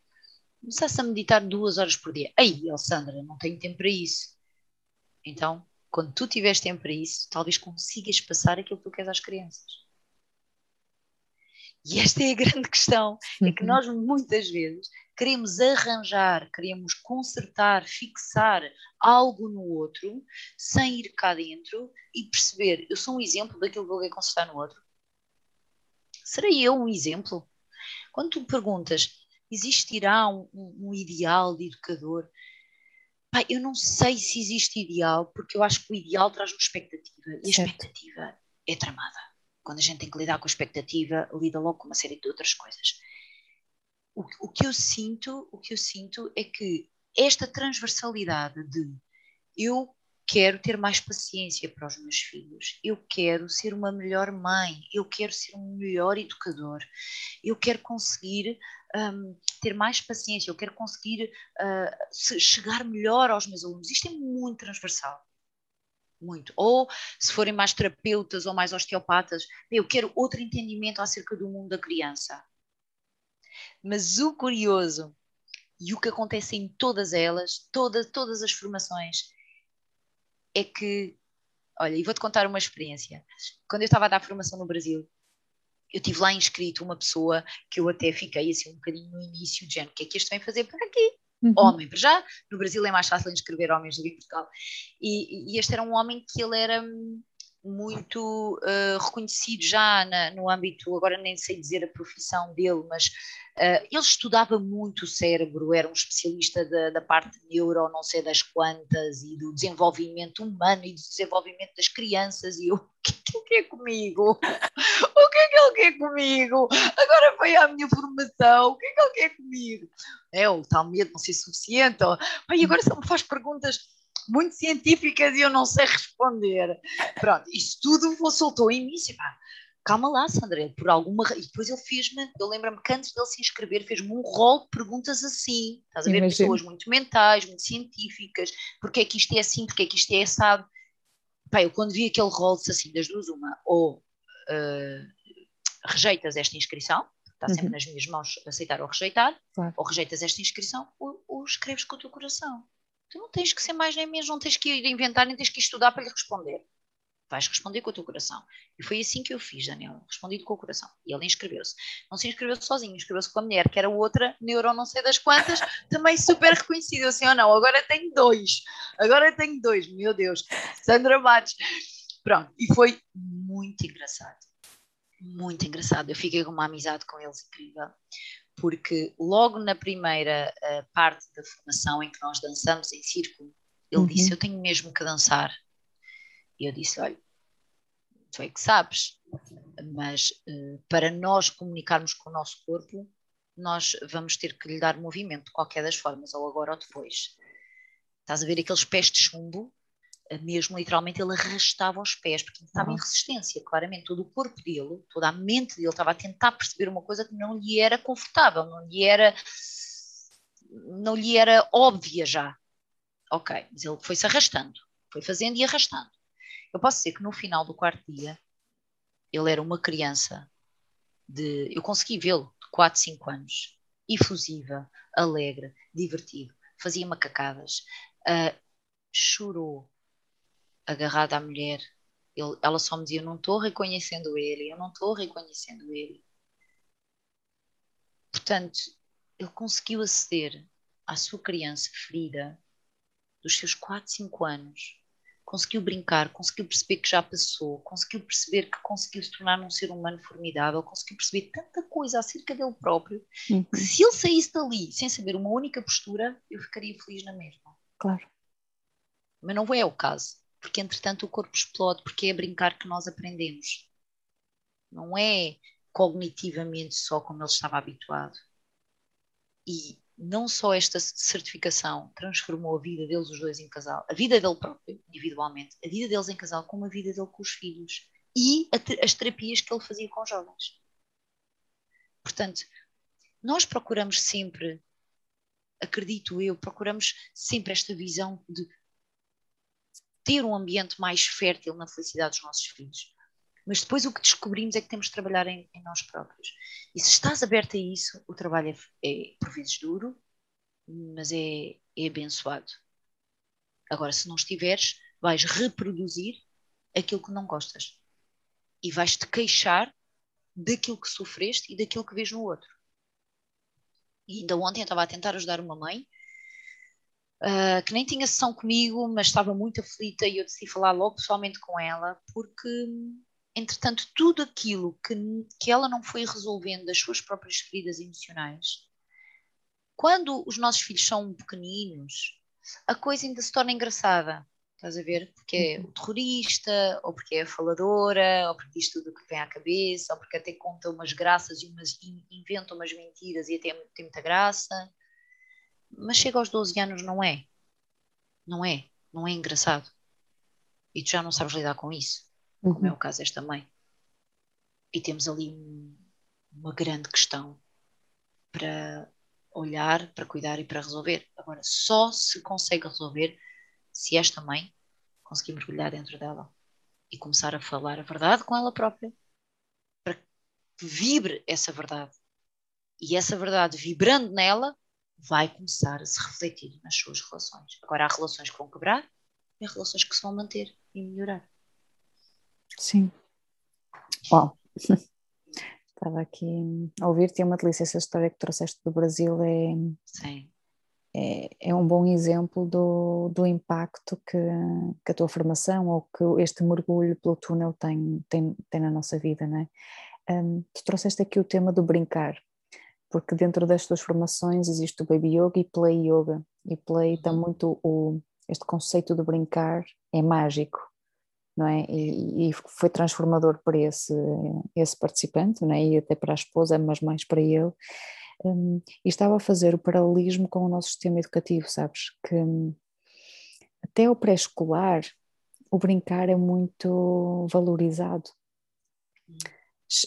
começasses a meditar duas horas por dia. Ei, Alessandra, não tenho tempo para isso. Então, quando tu tiveres tempo para isso, talvez consigas passar aquilo que tu queres às crianças. E esta é a grande questão, é que uhum. nós muitas vezes queremos arranjar, queremos consertar, fixar algo no outro, sem ir cá dentro e perceber, eu sou um exemplo daquilo que eu quero consertar no outro. Serei eu um exemplo? Quando tu perguntas, existirá um, um, um ideal de educador? Pai, eu não sei se existe ideal, porque eu acho que o ideal traz-nos expectativa, e a certo. expectativa é tramada. Quando a gente tem que lidar com a expectativa, lida logo com uma série de outras coisas o, o que eu sinto, o que eu sinto é que esta transversalidade de eu quero ter mais paciência para os meus filhos, eu quero ser uma melhor mãe, eu quero ser um melhor educador, eu quero conseguir um, ter mais paciência, eu quero conseguir uh, chegar melhor aos meus alunos. Isto é muito transversal. Muito. Ou se forem mais terapeutas ou mais osteopatas, eu quero outro entendimento acerca do mundo da criança. Mas o curioso e o que acontece em todas elas, toda, todas as formações, é que, olha, e vou-te contar uma experiência. Quando eu estava a dar formação no Brasil, eu tive lá inscrito uma pessoa que eu até fiquei assim um bocadinho no início, de o que é que este vem fazer para aqui? Uhum. Homem, para já, no Brasil é mais fácil inscrever homens do que em Portugal. E, e este era um homem que ele era hum, muito uh, reconhecido já na, no âmbito, agora nem sei dizer a profissão dele, mas uh, ele estudava muito o cérebro, era um especialista da, da parte neuro, não sei das quantas, e do desenvolvimento humano e do desenvolvimento das crianças, e eu, o que, que ele quer comigo? O que é que ele quer comigo? Agora foi a minha formação, o que é que ele quer comigo? É o tal medo não ser suficiente, ou, agora ele me faz perguntas muito científicas e eu não sei responder. Pronto, isso tudo soltou em mim. Pá, calma lá, Sandra, por alguma E depois ele fez-me, eu lembro-me que antes dele se inscrever, fez-me um rol de perguntas assim. Estás a ver? Imagina. Pessoas muito mentais, muito científicas. Porque é que isto é assim, porque é que isto é assado. Pá, eu quando vi aquele rol, disse assim, das duas, uma, ou uh, rejeitas esta inscrição, está sempre uhum. nas minhas mãos aceitar ou rejeitar, claro. ou rejeitas esta inscrição, ou, ou escreves com o teu coração. Tu não tens que ser mais nem menos, não tens que ir inventar, nem tens que estudar para lhe responder. Vais responder com o teu coração. E foi assim que eu fiz, Daniel. Respondi com o coração. E ele inscreveu-se. Não se inscreveu sozinho, inscreveu-se com a mulher, que era outra, neuro não sei das quantas, também super reconhecida. Assim ou não, agora tenho dois. Agora tenho dois, meu Deus. Sandra Matos. Pronto. E foi muito engraçado. Muito engraçado. Eu fiquei com uma amizade com eles incrível porque logo na primeira uh, parte da formação em que nós dançamos em círculo, ele uhum. disse: Eu tenho mesmo que dançar. E eu disse: Olha, tu é que sabes. Mas uh, para nós comunicarmos com o nosso corpo, nós vamos ter que lhe dar movimento de qualquer das formas, ou agora ou depois. Estás a ver aqueles pés de chumbo? Mesmo literalmente ele arrastava os pés, porque estava uhum. em resistência, claramente. Todo o corpo dele, toda a mente dele estava a tentar perceber uma coisa que não lhe era confortável, não lhe era, não lhe era óbvia já. Ok, mas ele foi-se arrastando, foi fazendo e arrastando. Eu posso dizer que no final do quarto dia, ele era uma criança de. Eu consegui vê-lo, de 4, 5 anos, efusiva, alegre, divertido, fazia macacadas, uh, chorou agarrada à mulher. Ele, ela só me dizia: Eu não estou reconhecendo ele, eu não estou reconhecendo ele. Portanto, ele conseguiu aceder à sua criança ferida dos seus 4, 5 anos conseguiu brincar, conseguiu perceber que já passou, conseguiu perceber que conseguiu se tornar um ser humano formidável, conseguiu perceber tanta coisa acerca dele próprio, uhum. que se ele saísse dali sem saber uma única postura, eu ficaria feliz na mesma. Claro. Mas não é o caso, porque entretanto o corpo explode, porque é a brincar que nós aprendemos. Não é cognitivamente só como ele estava habituado. E não só esta certificação transformou a vida deles, os dois em casal, a vida dele próprio, individualmente, a vida deles em casal, como a vida dele com os filhos e as terapias que ele fazia com jovens. Portanto, nós procuramos sempre, acredito eu, procuramos sempre esta visão de ter um ambiente mais fértil na felicidade dos nossos filhos. Mas depois o que descobrimos é que temos de trabalhar em, em nós próprios. E se estás aberto a isso, o trabalho é, é por vezes duro, mas é, é abençoado. Agora, se não estiveres, vais reproduzir aquilo que não gostas. E vais-te queixar daquilo que sofreste e daquilo que vês no outro. E ainda ontem eu estava a tentar ajudar uma mãe uh, que nem tinha sessão comigo, mas estava muito aflita e eu decidi falar logo pessoalmente com ela, porque entretanto, tudo aquilo que, que ela não foi resolvendo das suas próprias feridas emocionais, quando os nossos filhos são pequeninos, a coisa ainda se torna engraçada. Estás a ver? Porque é o terrorista, ou porque é a faladora, ou porque diz tudo o que vem à cabeça, ou porque até conta umas graças e umas, inventa umas mentiras e até tem muita graça. Mas chega aos 12 anos, não é. Não é. Não é engraçado. E tu já não sabes lidar com isso uhum. como é o caso desta mãe. E temos ali um, uma grande questão para olhar, para cuidar e para resolver. Agora, só se consegue resolver se esta mãe conseguir mergulhar dentro dela e começar a falar a verdade com ela própria, para que vibre essa verdade. E essa verdade vibrando nela vai começar a se refletir nas suas relações. Agora há relações que vão quebrar e há relações que se vão manter e melhorar. Sim. Uau. Estava aqui a ouvir-te, é uma delícia essa história que trouxeste do Brasil. É, Sim. É, é um bom exemplo do, do impacto que, que a tua formação ou que este mergulho pelo túnel tem, tem, tem na nossa vida, não é? Um, tu trouxeste aqui o tema do brincar, porque dentro das tuas formações existe o Baby Yoga e Play Yoga, e Play está uhum. muito o, este conceito de brincar é mágico, não é? E, e, foi transformador para esse, esse participante, não é? E até para a esposa, mas mais para ele. Um, e estava a fazer o paralelismo com o nosso sistema educativo, sabes? Que um, até o pré-escolar o brincar é muito valorizado.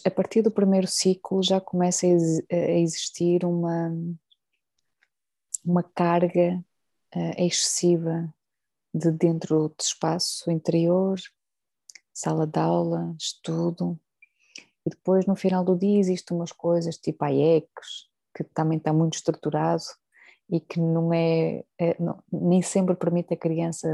A partir do primeiro ciclo já começa a, existir uma, uma carga uh, excessiva de dentro do espaço interior, sala de aula, estudo, e depois no final do dia existem umas coisas tipo a IECs, que também está muito estruturado e que não é, é não, nem sempre permite a criança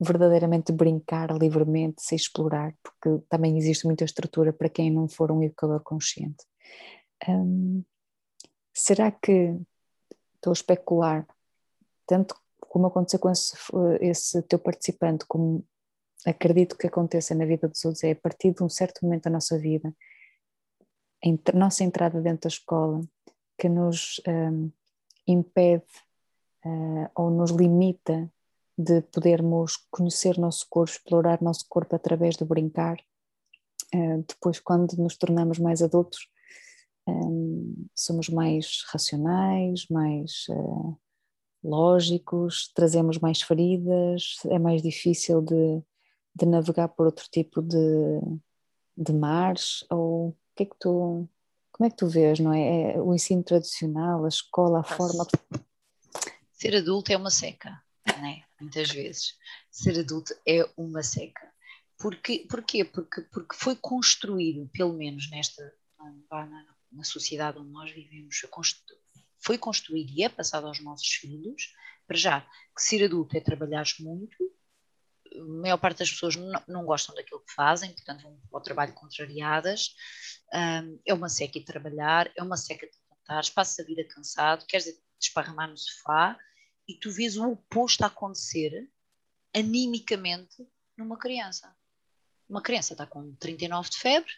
verdadeiramente brincar livremente, se explorar, porque também existe muita estrutura para quem não for um educador consciente. Hum, será que estou a especular, tanto como aconteceu com esse, esse teu participante, como acredito que aconteça na vida dos outros é a partir de um certo momento da nossa vida, a nossa entrada dentro da escola, que nos um, impede uh, ou nos limita de podermos conhecer nosso corpo, explorar nosso corpo através do brincar, Uh, depois, quando nos tornamos mais adultos, um, somos mais racionais, mais uh, lógicos, trazemos mais feridas, é mais difícil de, de navegar por outro tipo de, de mares, ou que é que tu, como é que tu vês, não é? é o ensino tradicional, a escola, a forma... Ser adulto é uma seca, não é? Muitas vezes. Ser adulto é uma seca. Porquê? Porquê? Porque, porque foi construído, pelo menos nesta, na, na sociedade onde nós vivemos, foi construído e é passado aos nossos filhos, para já, que ser adulto é trabalhar muito, a maior parte das pessoas não, não, gostam daquilo que fazem, portanto vão ao trabalho contrariadas, é uma seca de trabalhar, é uma seca de levantar, passa a vida cansado, quer dizer, desparramar no sofá, e tu vês o oposto a acontecer animicamente numa criança. Uma criança está com 39 de febre,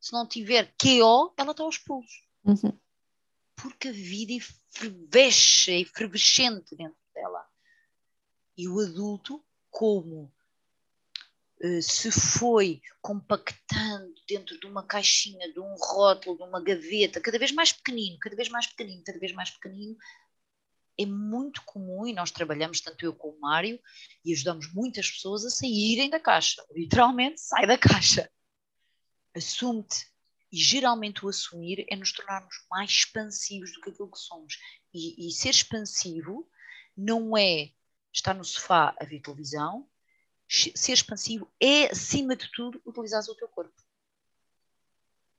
se não tiver QO, ela está aos pulos. Uhum. Porque a vida efervesce, é efervescente dentro dela. E o adulto, como uh, se foi compactando dentro de uma caixinha, de um rótulo, de uma gaveta, cada vez mais pequenino, cada vez mais pequenino, cada vez mais pequenino, é muito comum e nós trabalhamos, tanto eu como o Mário, e ajudamos muitas pessoas a saírem da caixa. Literalmente, sai da caixa assume-te. E geralmente o assumir é nos tornarmos mais expansivos do que aquilo que somos. E, e ser expansivo não é estar no sofá a ver televisão, ser expansivo é, acima de tudo, utilizar o teu corpo.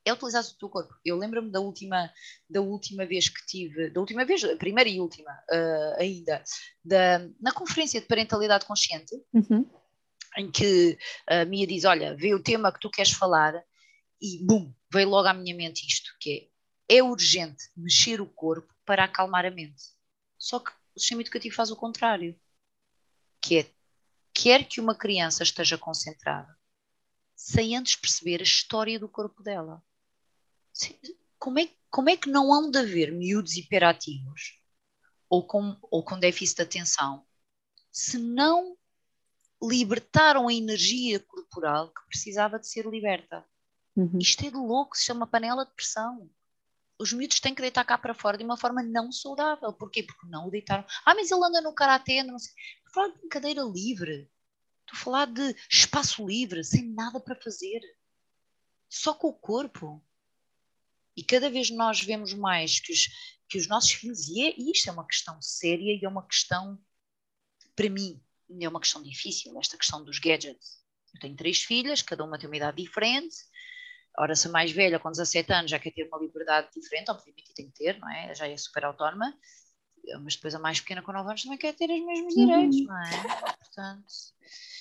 É utilizar o teu corpo. Eu lembro-me da última, da última vez que tive, da última vez, a primeira e última uh, ainda, da, na conferência de parentalidade consciente, uhum. em que a Mia diz: Olha, vê o tema que tu queres falar e bum, veio logo à minha mente isto, que é, é urgente mexer o corpo para acalmar a mente. Só que o sistema educativo faz o contrário, que é, quer que uma criança esteja concentrada, sem antes perceber a história do corpo dela. Como é, como é que não hão de haver miúdos hiperativos ou com, ou com déficit de atenção se não libertaram a energia corporal que precisava de ser liberta? Uhum. Isto é de louco, se chama panela de pressão. Os miúdos têm que deitar cá para fora de uma forma não saudável. Porquê? Porque não o deitaram. Ah, mas ele anda no karatê, não sei. Estou a falar de brincadeira livre. Estou a falar de espaço livre, sem nada para fazer. Só com o corpo. E cada vez nós vemos mais que os, que os nossos filhos, e, é, e isto é uma questão séria e é uma questão, para mim, é uma questão difícil, esta questão dos gadgets. Eu tenho três filhas, cada uma tem uma idade diferente, Ora, se a mais velha, com 17 anos, já quer ter uma liberdade diferente, obviamente tem que ter, não é? Já é super autónoma, mas depois a mais pequena, com 9 anos, também quer ter os mesmos uhum. direitos, não é? Portanto,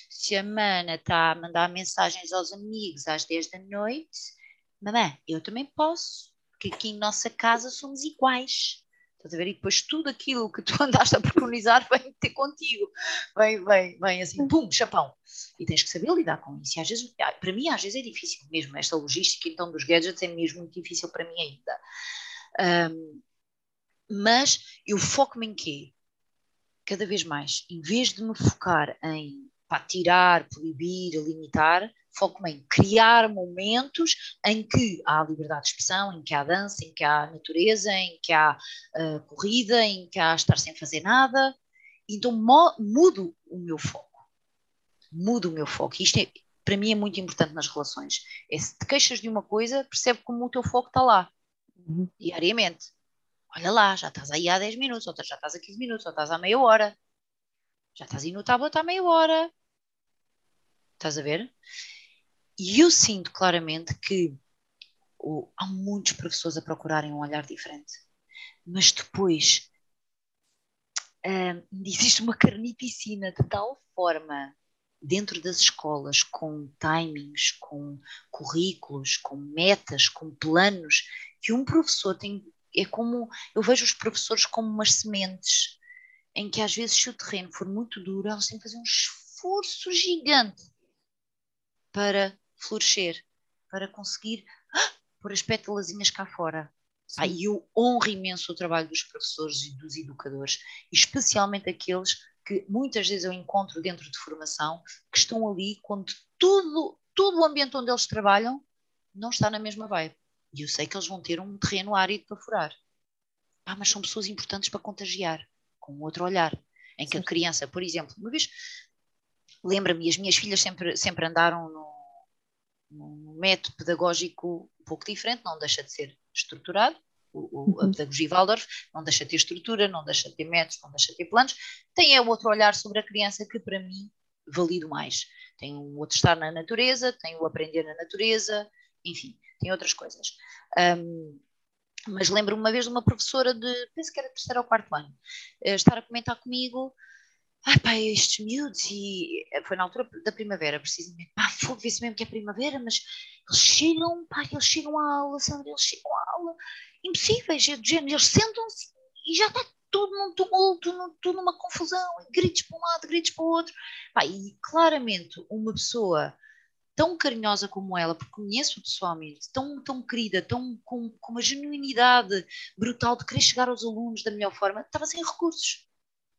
se a mana está a mandar mensagens aos amigos às 10 da noite, mamãe, eu também posso, porque aqui em nossa casa somos iguais. Estás a ver? E depois tudo aquilo que tu andaste a preconizar vem ter contigo. Vem, vem, vem assim, pum, chapão. E tens que saber lidar com isso. E às vezes, ah, para mim, às vezes é difícil mesmo. Esta logística, então, dos gadgets é mesmo muito difícil para mim ainda. Um, mas eu foco-me em quê? Cada vez mais, em vez de me focar em pá, tirar, proibir, limitar, foco-me em criar momentos em que há liberdade de expressão, em que há dança, em que há natureza, em que há uh, corrida, em que há estar sem fazer nada. Então mudo o meu foco. Mudo o meu foco. Isto é, para mim é muito importante nas relações. É se te queixas de uma coisa, percebe como o teu foco está lá, uhum. diariamente. Olha lá, já estás aí há 10 minutos, ou já estás a 15 minutos, ou estás há meia hora. Já estás aí no tablet há meia hora. Estás a ver? E eu sinto claramente que oh, há muitos professores a procurarem um olhar diferente. Mas depois hum, existe uma carnificina de tal forma dentro das escolas, com timings, com currículos, com metas, com planos, que um professor tem. É como. Eu vejo os professores como umas sementes, em que às vezes, se o terreno for muito duro, elas têm que fazer um esforço gigante para florescer, para conseguir ah, pôr as pétalazinhas cá fora. Ah, e eu honro imenso o trabalho dos professores e dos educadores, especialmente aqueles que muitas vezes eu encontro dentro de formação, que estão ali quando tudo, todo o ambiente onde eles trabalham não está na mesma vibe. E eu sei que eles vão ter um terreno árido para furar. Ah, mas são pessoas importantes para contagiar, com outro olhar. Em que Sim. a criança, por exemplo, uma vez, lembra-me, as minhas filhas sempre, sempre andaram num método pedagógico um pouco diferente, não deixa de ser estruturado, o, o, a uhum. pedagogia Waldorf não deixa de ter estrutura, não deixa de ter métodos, não deixa de ter planos, tem é outro olhar sobre a criança que para mim valido mais. Tem o outro estar na natureza, tem o aprender na natureza, enfim, tem outras coisas. Um, mas lembro-me uma vez de uma professora de, penso que era terceiro ou quarto ano, eh, estar a comentar comigo ai pá, estes miúdos, e foi na altura da primavera, precisamente, pá, fogo, vê-se mesmo que é primavera, mas eles chegam, pá, eles chegam à aula, Sandra, eles chegam à aula, impossíveis, é do género, eles sentam-se e já está tudo num tumulto, tudo numa confusão, gritos para um lado, gritos para o outro, pá, e claramente uma pessoa tão carinhosa como ela, porque conheço pessoalmente, tão, tão querida, tão com, com uma genuinidade brutal de querer chegar aos alunos da melhor forma, estava sem recursos.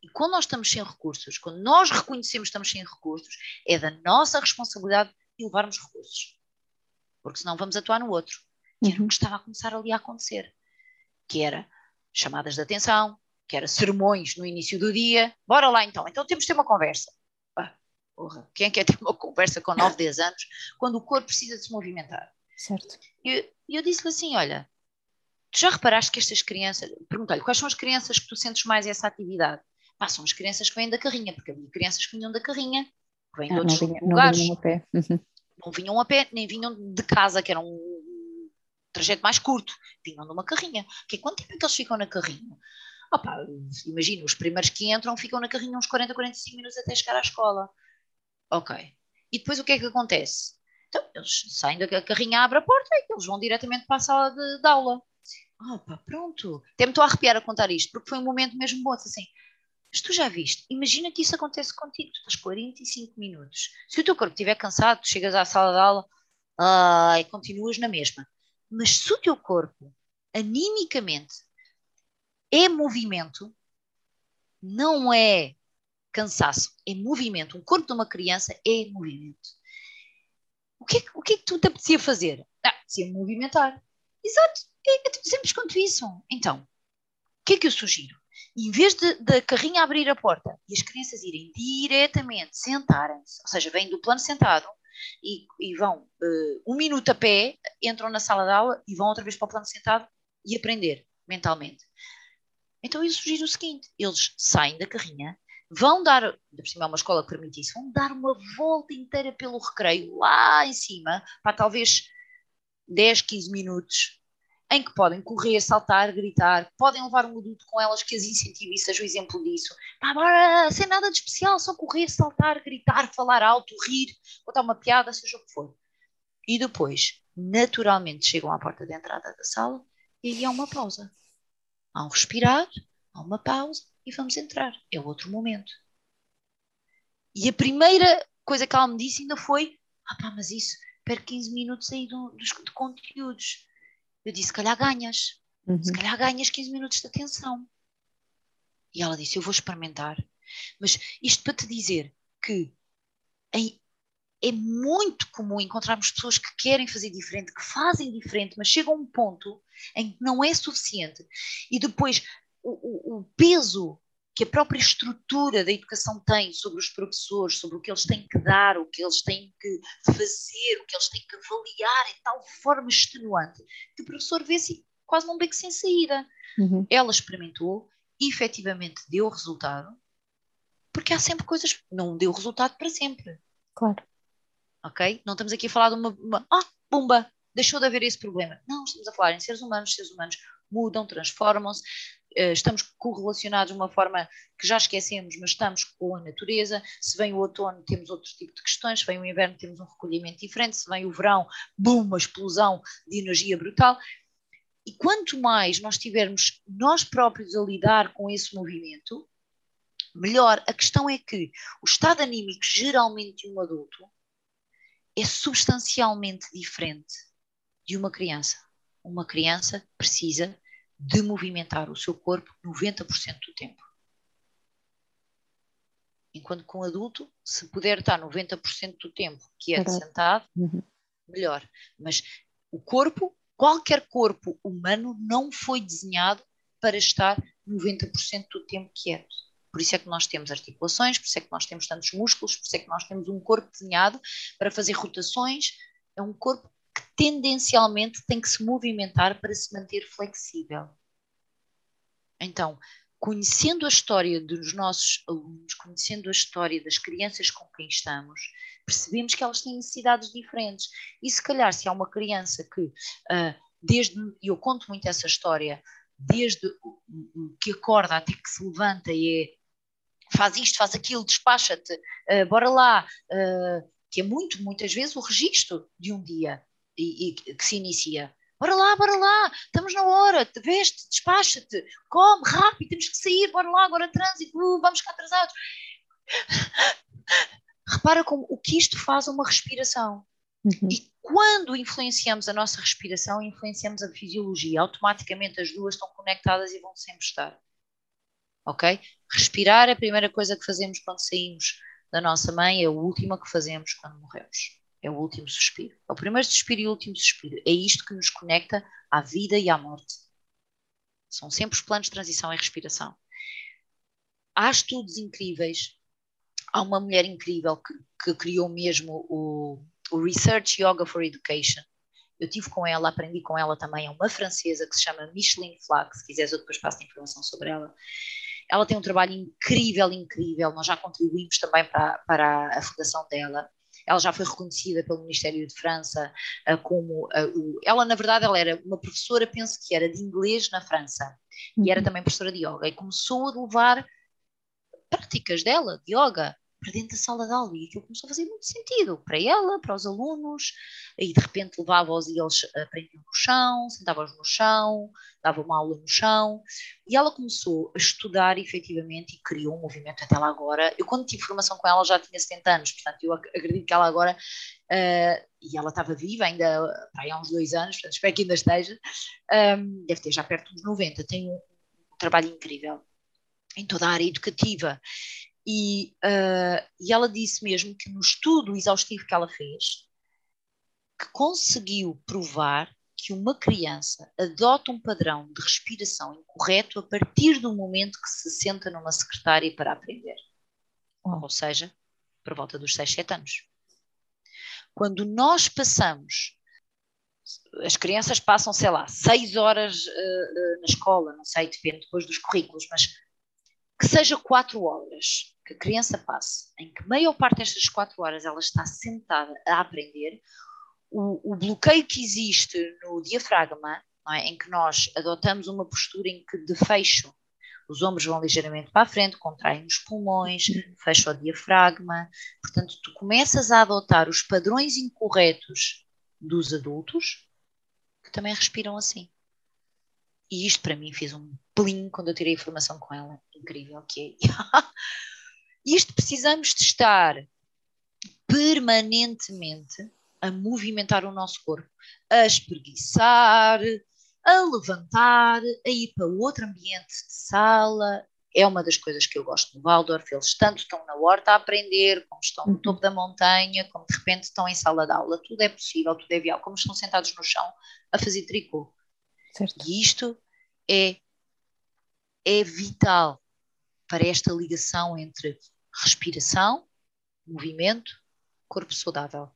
E quando nós estamos sem recursos, quando nós reconhecemos que estamos sem recursos, é da nossa responsabilidade levarmos recursos. Porque senão vamos atuar no outro. Que era o uhum. que estava a começar ali a acontecer. Que era chamadas de atenção, que era sermões no início do dia. Bora lá então, então temos de ter uma conversa. Ah, porra, quem é quer ter uma conversa com 9, 10 anos quando o corpo precisa de se movimentar? Certo. E eu, eu disse-lhe assim: olha, tu já reparaste que estas crianças, perguntei-lhe quais são as crianças que tu sentes mais essa atividade? Ah, são as crianças que vêm da carrinha, porque havia crianças que vinham da carrinha, que vêm ah, de outros não vinha, lugares. Não vinham a pé. Uhum. Não vinham a pé, nem vinham de casa, que era um trajeto mais curto, vinham numa carrinha. Que quanto tempo é que eles ficam na carrinha? Opa, imagina, os primeiros que entram ficam na carrinha uns 40, 45 minutos até chegar à escola. Ok. E depois o que é que acontece? Então, eles saem da carrinha, abre a porta e eles vão diretamente para a sala de, de aula. Opa, pronto. Até me estou a arrepiar a contar isto, porque foi um momento mesmo bom. Assim, mas tu já viste, imagina que isso acontece contigo, tu estás 45 minutos. Se o teu corpo estiver cansado, chegas à sala de aula ai, continuas na mesma. Mas se o teu corpo, animicamente, é movimento, não é cansaço, é movimento. O corpo de uma criança é movimento. O que é, o que, é que tu te apetecia fazer? Ah, apetecia movimentar. Exato, é, é simples quanto isso. Então, o que é que eu sugiro? Em vez da carrinha abrir a porta e as crianças irem diretamente sentarem-se, ou seja, vêm do plano sentado e, e vão uh, um minuto a pé, entram na sala de aula e vão outra vez para o plano sentado e aprender mentalmente. Então eu sugiro o seguinte: eles saem da carrinha, vão dar, por cima é uma escola que permite isso, vão dar uma volta inteira pelo recreio lá em cima, para talvez 10, 15 minutos, em que podem correr, saltar, gritar, podem levar um adulto com elas que as incentive e seja o exemplo disso. Pá, bora, sem nada de especial, só correr, saltar, gritar, falar alto, rir, contar uma piada, seja o que for. E depois, naturalmente, chegam à porta de entrada da sala e há uma pausa. Há um respirar, há uma pausa e vamos entrar. É outro momento. E a primeira coisa que ela me disse ainda foi: ah pá, mas isso, perco 15 minutos aí dos, de conteúdos eu disse: se calhar ganhas, uhum. se calhar ganhas 15 minutos de atenção. E ela disse: eu vou experimentar. Mas isto para te dizer que em, é muito comum encontrarmos pessoas que querem fazer diferente, que fazem diferente, mas chegam a um ponto em que não é suficiente. E depois o, o, o peso que a própria estrutura da educação tem sobre os professores, sobre o que eles têm que dar, o que eles têm que fazer, o que eles têm que avaliar em tal forma extenuante, que o professor vê-se quase num beco sem saída. Uhum. Ela experimentou, efetivamente deu resultado, porque há sempre coisas, não deu resultado para sempre. Claro. Ok? Não estamos aqui a falar de uma, uma ah, pumba, deixou de haver esse problema. Não, estamos a falar em seres humanos, seres humanos mudam, transformam-se, estamos correlacionados de uma forma que já esquecemos, mas estamos com a natureza. Se vem o outono, temos outro tipo de questões, se vem o inverno, temos um recolhimento diferente, se vem o verão, boom, uma explosão de energia brutal. E quanto mais nós tivermos nós próprios a lidar com esse movimento, melhor. A questão é que o estado anímico, geralmente, de um adulto é substancialmente diferente de uma criança. Uma criança precisa de movimentar o seu corpo 90% do tempo. Enquanto que um adulto, se puder estar 90% do tempo quieto, sentado, uhum. melhor. Mas o corpo, qualquer corpo humano, não foi desenhado para estar 90% do tempo quieto. Por isso é que nós temos articulações, por isso é que nós temos tantos músculos, por isso é que nós temos um corpo desenhado para fazer rotações. É um corpo tendencialmente tem que se movimentar para se manter flexível. Então, conhecendo a história dos nossos alunos, conhecendo a história das crianças com quem estamos, percebemos que elas têm necessidades diferentes. E se calhar, se há uma criança que, uh, desde, e eu conto muito essa história, desde que acorda até que se levanta e é, faz isto, faz aquilo, despacha-te, uh, bora lá, uh, que é muito, muitas vezes, o registro de um dia e, e que se inicia. Bora lá, bora lá, estamos na hora, veste, despacha-te, come, rápido, temos que sair, bora lá, agora trânsito, uh, vamos ficar atrasados. Repara como o que isto faz a uma respiração. Uhum. E quando influenciamos a nossa respiração, influenciamos a fisiologia. Automaticamente as duas estão conectadas e vão sempre estar. Ok? Respirar é a primeira coisa que fazemos quando saímos da nossa mãe, é a última que fazemos quando morremos. É o último suspiro. É o primeiro suspiro e o último suspiro. É isto que nos conecta à vida e à morte. São sempre os planos de transição e respiração. Há estudos incríveis. Há uma mulher incrível que, que criou mesmo o, o Research Yoga for Education. Eu tive com ela, aprendi com ela também, é uma francesa que se chama Micheline Flack, se quiseres eu depois passo informação sobre ela. Ela tem um trabalho incrível, incrível, nós já contribuímos também para, para a fundação dela. Ela já foi reconhecida pelo Ministério de França uh, como uh, o, ela na verdade ela era uma professora, penso que era de inglês na França e era uhum. também professora de yoga e começou a levar práticas dela de yoga para dentro da sala de aula. E aquilo começou a fazer muito sentido para ela, para os alunos, e de repente levava-os e eles aprendiam no chão, sentavam-os no chão, dava uma aula no chão, e ela começou a estudar efetivamente e criou um movimento até lá agora. Eu quando tive formação com ela já tinha 70 anos, portanto eu acredito que ela agora, uh, e ela estava viva ainda há uns dois anos, portanto espero que ainda esteja, um, ehm, deve ter já perto dos 90, tem um, um trabalho incrível em toda a área educativa e, uh, e ela disse mesmo que no estudo exaustivo que ela fez, que conseguiu provar que uma criança adota um padrão de respiração incorreto a partir do momento que se senta numa secretária para aprender. Oh. Ou seja, por volta dos 6, 7 anos. Quando nós passamos, as crianças passam, sei lá, 6 horas uh, uh, na escola, não sei, depende depois dos currículos, mas que seja quatro horas que a criança passe, em que maior parte destas quatro horas ela está sentada a aprender, o, o bloqueio que existe no diafragma, é? em que nós adotamos uma postura em que de fecho os ombros vão ligeiramente para a frente, contraem os pulmões, fecha o diafragma. Portanto, tu começas a adotar os padrões incorretos dos adultos que também respiram assim. E isto para mim fez um plim quando eu tirei a informação com ela. Incrível que é. isto precisamos de estar permanentemente a movimentar o nosso corpo, a espreguiçar, a levantar, a ir para outro ambiente de sala. É uma das coisas que eu gosto no Waldorf. Eles tanto estão na horta a aprender, como estão no topo da montanha, como de repente estão em sala de aula. Tudo é possível, tudo é viável, como estão sentados no chão a fazer tricô. Certo. E isto é, é vital para esta ligação entre respiração, movimento, corpo saudável.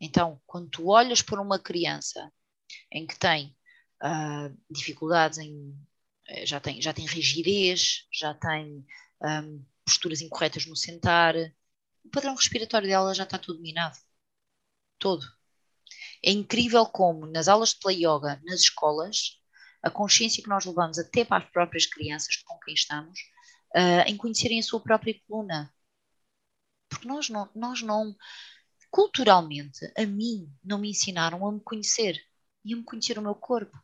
Então, quando tu olhas para uma criança em que tem uh, dificuldades em eh, já tem, já tem rigidez, já tem um, posturas incorretas no sentar, o padrão respiratório dela já está todo minado. Todo. É incrível como nas aulas de play yoga, nas escolas, a consciência que nós levamos até para as próprias crianças com quem estamos, uh, em conhecerem a sua própria coluna. Porque nós não, nós não, culturalmente, a mim, não me ensinaram a me conhecer e a me conhecer o meu corpo.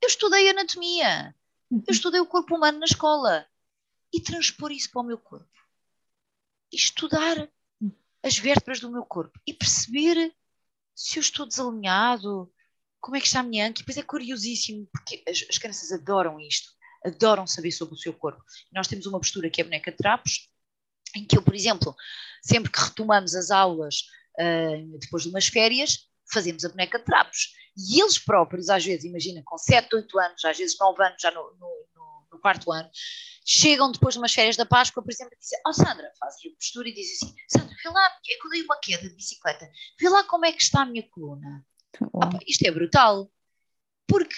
Eu estudei anatomia, eu uhum. estudei o corpo humano na escola e transpor isso para o meu corpo. E estudar as vértebras do meu corpo e perceber se eu estou desalinhado, como é que está a minha anca? E depois é curiosíssimo, porque as, as, crianças adoram isto, adoram saber sobre o seu corpo. Nós temos uma postura que é a boneca de trapos, em que eu, por exemplo, sempre que retomamos as aulas uh, depois de umas férias, fazemos a boneca de trapos. E eles próprios, às vezes, imagina, com 7, 8 anos, às vezes 9 anos, já no, no, no, quarto ano, chegam depois de umas férias da Páscoa, por exemplo, e dizem, oh Sandra, fazem a postura e dizem assim, Sandra, vê lá, é que eu dei uma queda de bicicleta, vê lá como é que está a minha coluna. Ah, isto é brutal. Porque,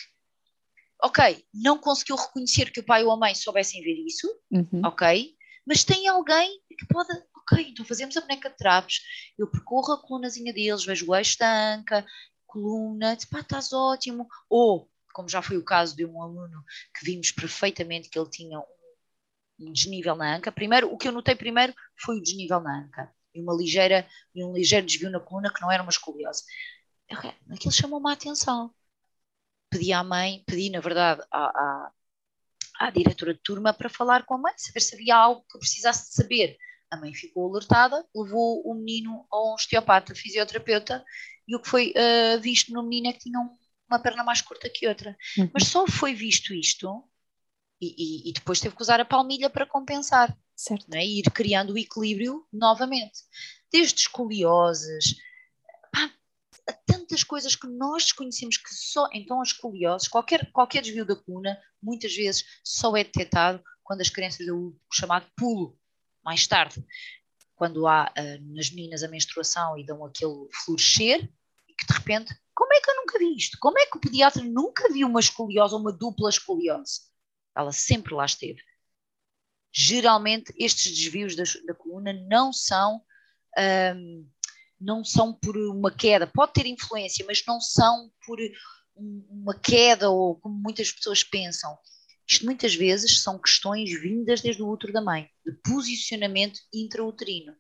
ok, não conseguiu reconhecer que o pai ou a mãe soubessem ver isso, uhum. ok, mas tem alguém que pode, ok, então fazemos a boneca de trapos, eu percorro a colunazinha deles, vejo o eixo da anca, coluna, pá, estás ótimo. Ou, como já foi o caso de um aluno que vimos perfeitamente que ele tinha um desnível na anca. Primeiro, o que eu notei primeiro foi o desnível na anca e uma ligeira e um ligeiro desvio na coluna que não era uma escoliose. Aquilo chamou-me a atenção. Pedi à mãe, pedi na verdade à, à, à diretora de turma para falar com a mãe, saber se havia algo que eu precisasse de saber. A mãe ficou alertada, levou o menino a um osteopata, fisioterapeuta, e o que foi uh, visto no menino é que tinha um, uma perna mais curta que outra. Uhum. Mas só foi visto isto e, e, e, depois teve que usar a palmilha para compensar. Certo. Né? E ir criando o equilíbrio novamente. Desde escolioses, tantas coisas que nós desconhecemos que só. Então, as escolioses, qualquer, qualquer desvio da coluna, muitas vezes só é detectado quando as crianças dão o chamado pulo, mais tarde. Quando há uh, nas meninas a menstruação e dão aquele florescer, que de repente, como é que eu nunca vi isto? Como é que o pediatra nunca viu uma escoliose ou uma dupla escoliose? Ela sempre lá esteve. Geralmente, estes desvios da, da coluna não são. Um, não são por uma queda, pode ter influência, mas não são por uma queda ou como muitas pessoas pensam. Isto muitas vezes são questões vindas desde o útero da mãe, de posicionamento intrauterino.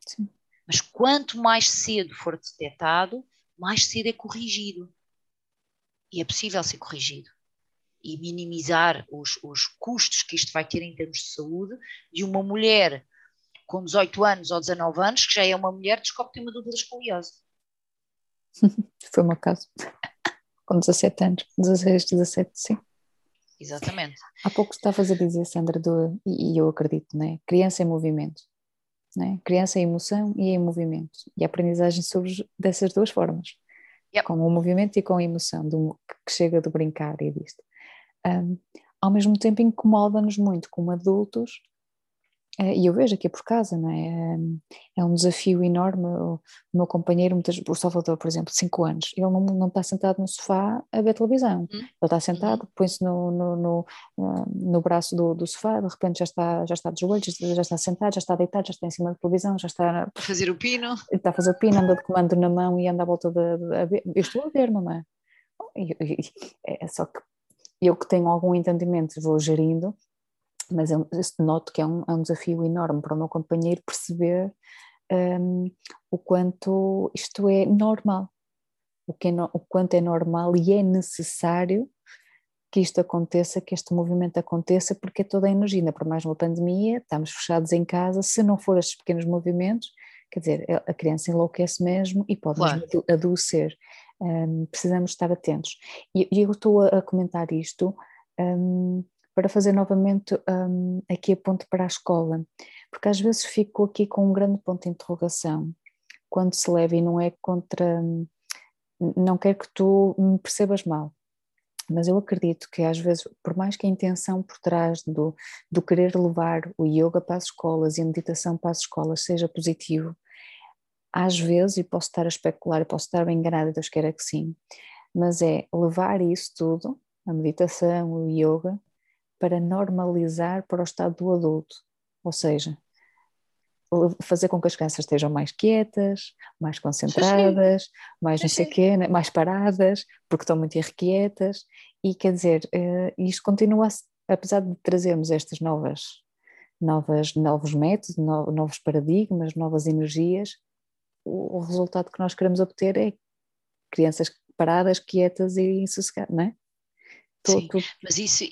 Sim. Mas quanto mais cedo for detectado, mais cedo é corrigido. E é possível ser corrigido e minimizar os, os custos que isto vai ter em termos de saúde de uma mulher com 18 anos ou 19 anos, que já é uma mulher, descobre que tem uma dúvida escoliose. Foi o meu caso. com 17 anos, 16, 17, sim. Exatamente. Há pouco estavas a dizer, Sandra, do, e eu acredito, né? criança em movimento. Né? Criança em emoção e em movimento. E a aprendizagem surge dessas duas formas. Yep. Com o movimento e com a emoção, do, que chega do brincar e disto um, ao mesmo tempo incomoda-nos muito como adultos e eu vejo aqui por casa, não é? É um desafio enorme. O meu companheiro, muitas, o Salvador, por exemplo, 5 anos, ele não, não está sentado no sofá a ver televisão. Uhum. Ele está sentado, uhum. põe-se no, no, no, no, braço do, do sofá, de repente já está, já está de joelhos, já está sentado, já está deitado, já está em cima da televisão, já está. A fazer o pino. Está a fazer o pino, anda de comando na mão e anda à volta de. de, de eu estou a ver, mamãe. É só que eu que tenho algum entendimento vou gerindo, mas eu noto que é um, é um desafio enorme para o meu companheiro perceber um, o quanto isto é normal, o, que é no, o quanto é normal e é necessário que isto aconteça, que este movimento aconteça, porque é toda a energia, ainda por mais uma pandemia, estamos fechados em casa, se não for estes pequenos movimentos, quer dizer, a criança enlouquece mesmo e pode claro. adoecer um, precisamos estar atentos. E, eu estou a, a comentar isto um, para fazer novamente um, aqui a ponte para a escola, porque às vezes fico aqui com um grande ponto de interrogação quando se leva e não é contra. Não quero que tu me percebas mal, mas eu acredito que às vezes, por mais que a intenção por trás do, do querer levar o yoga para as escolas e a meditação para as escolas seja positivo, às vezes, e posso estar a especular, posso estar bem enganada, Deus queira que sim, mas é levar isso tudo, a meditação, o yoga, para normalizar para o estado do adulto, ou seja, fazer com que as crianças estejam mais quietas, mais concentradas, mais não sei quê, né, mais paradas, porque estão muito irrequietas, e quer dizer, eh, isto continua, apesar de trazermos estas novas, novas novos métodos, novos paradigmas, novas energias, o, resultado que nós queremos obter é crianças paradas, quietas e insossegadas, não é? Sim, mas isso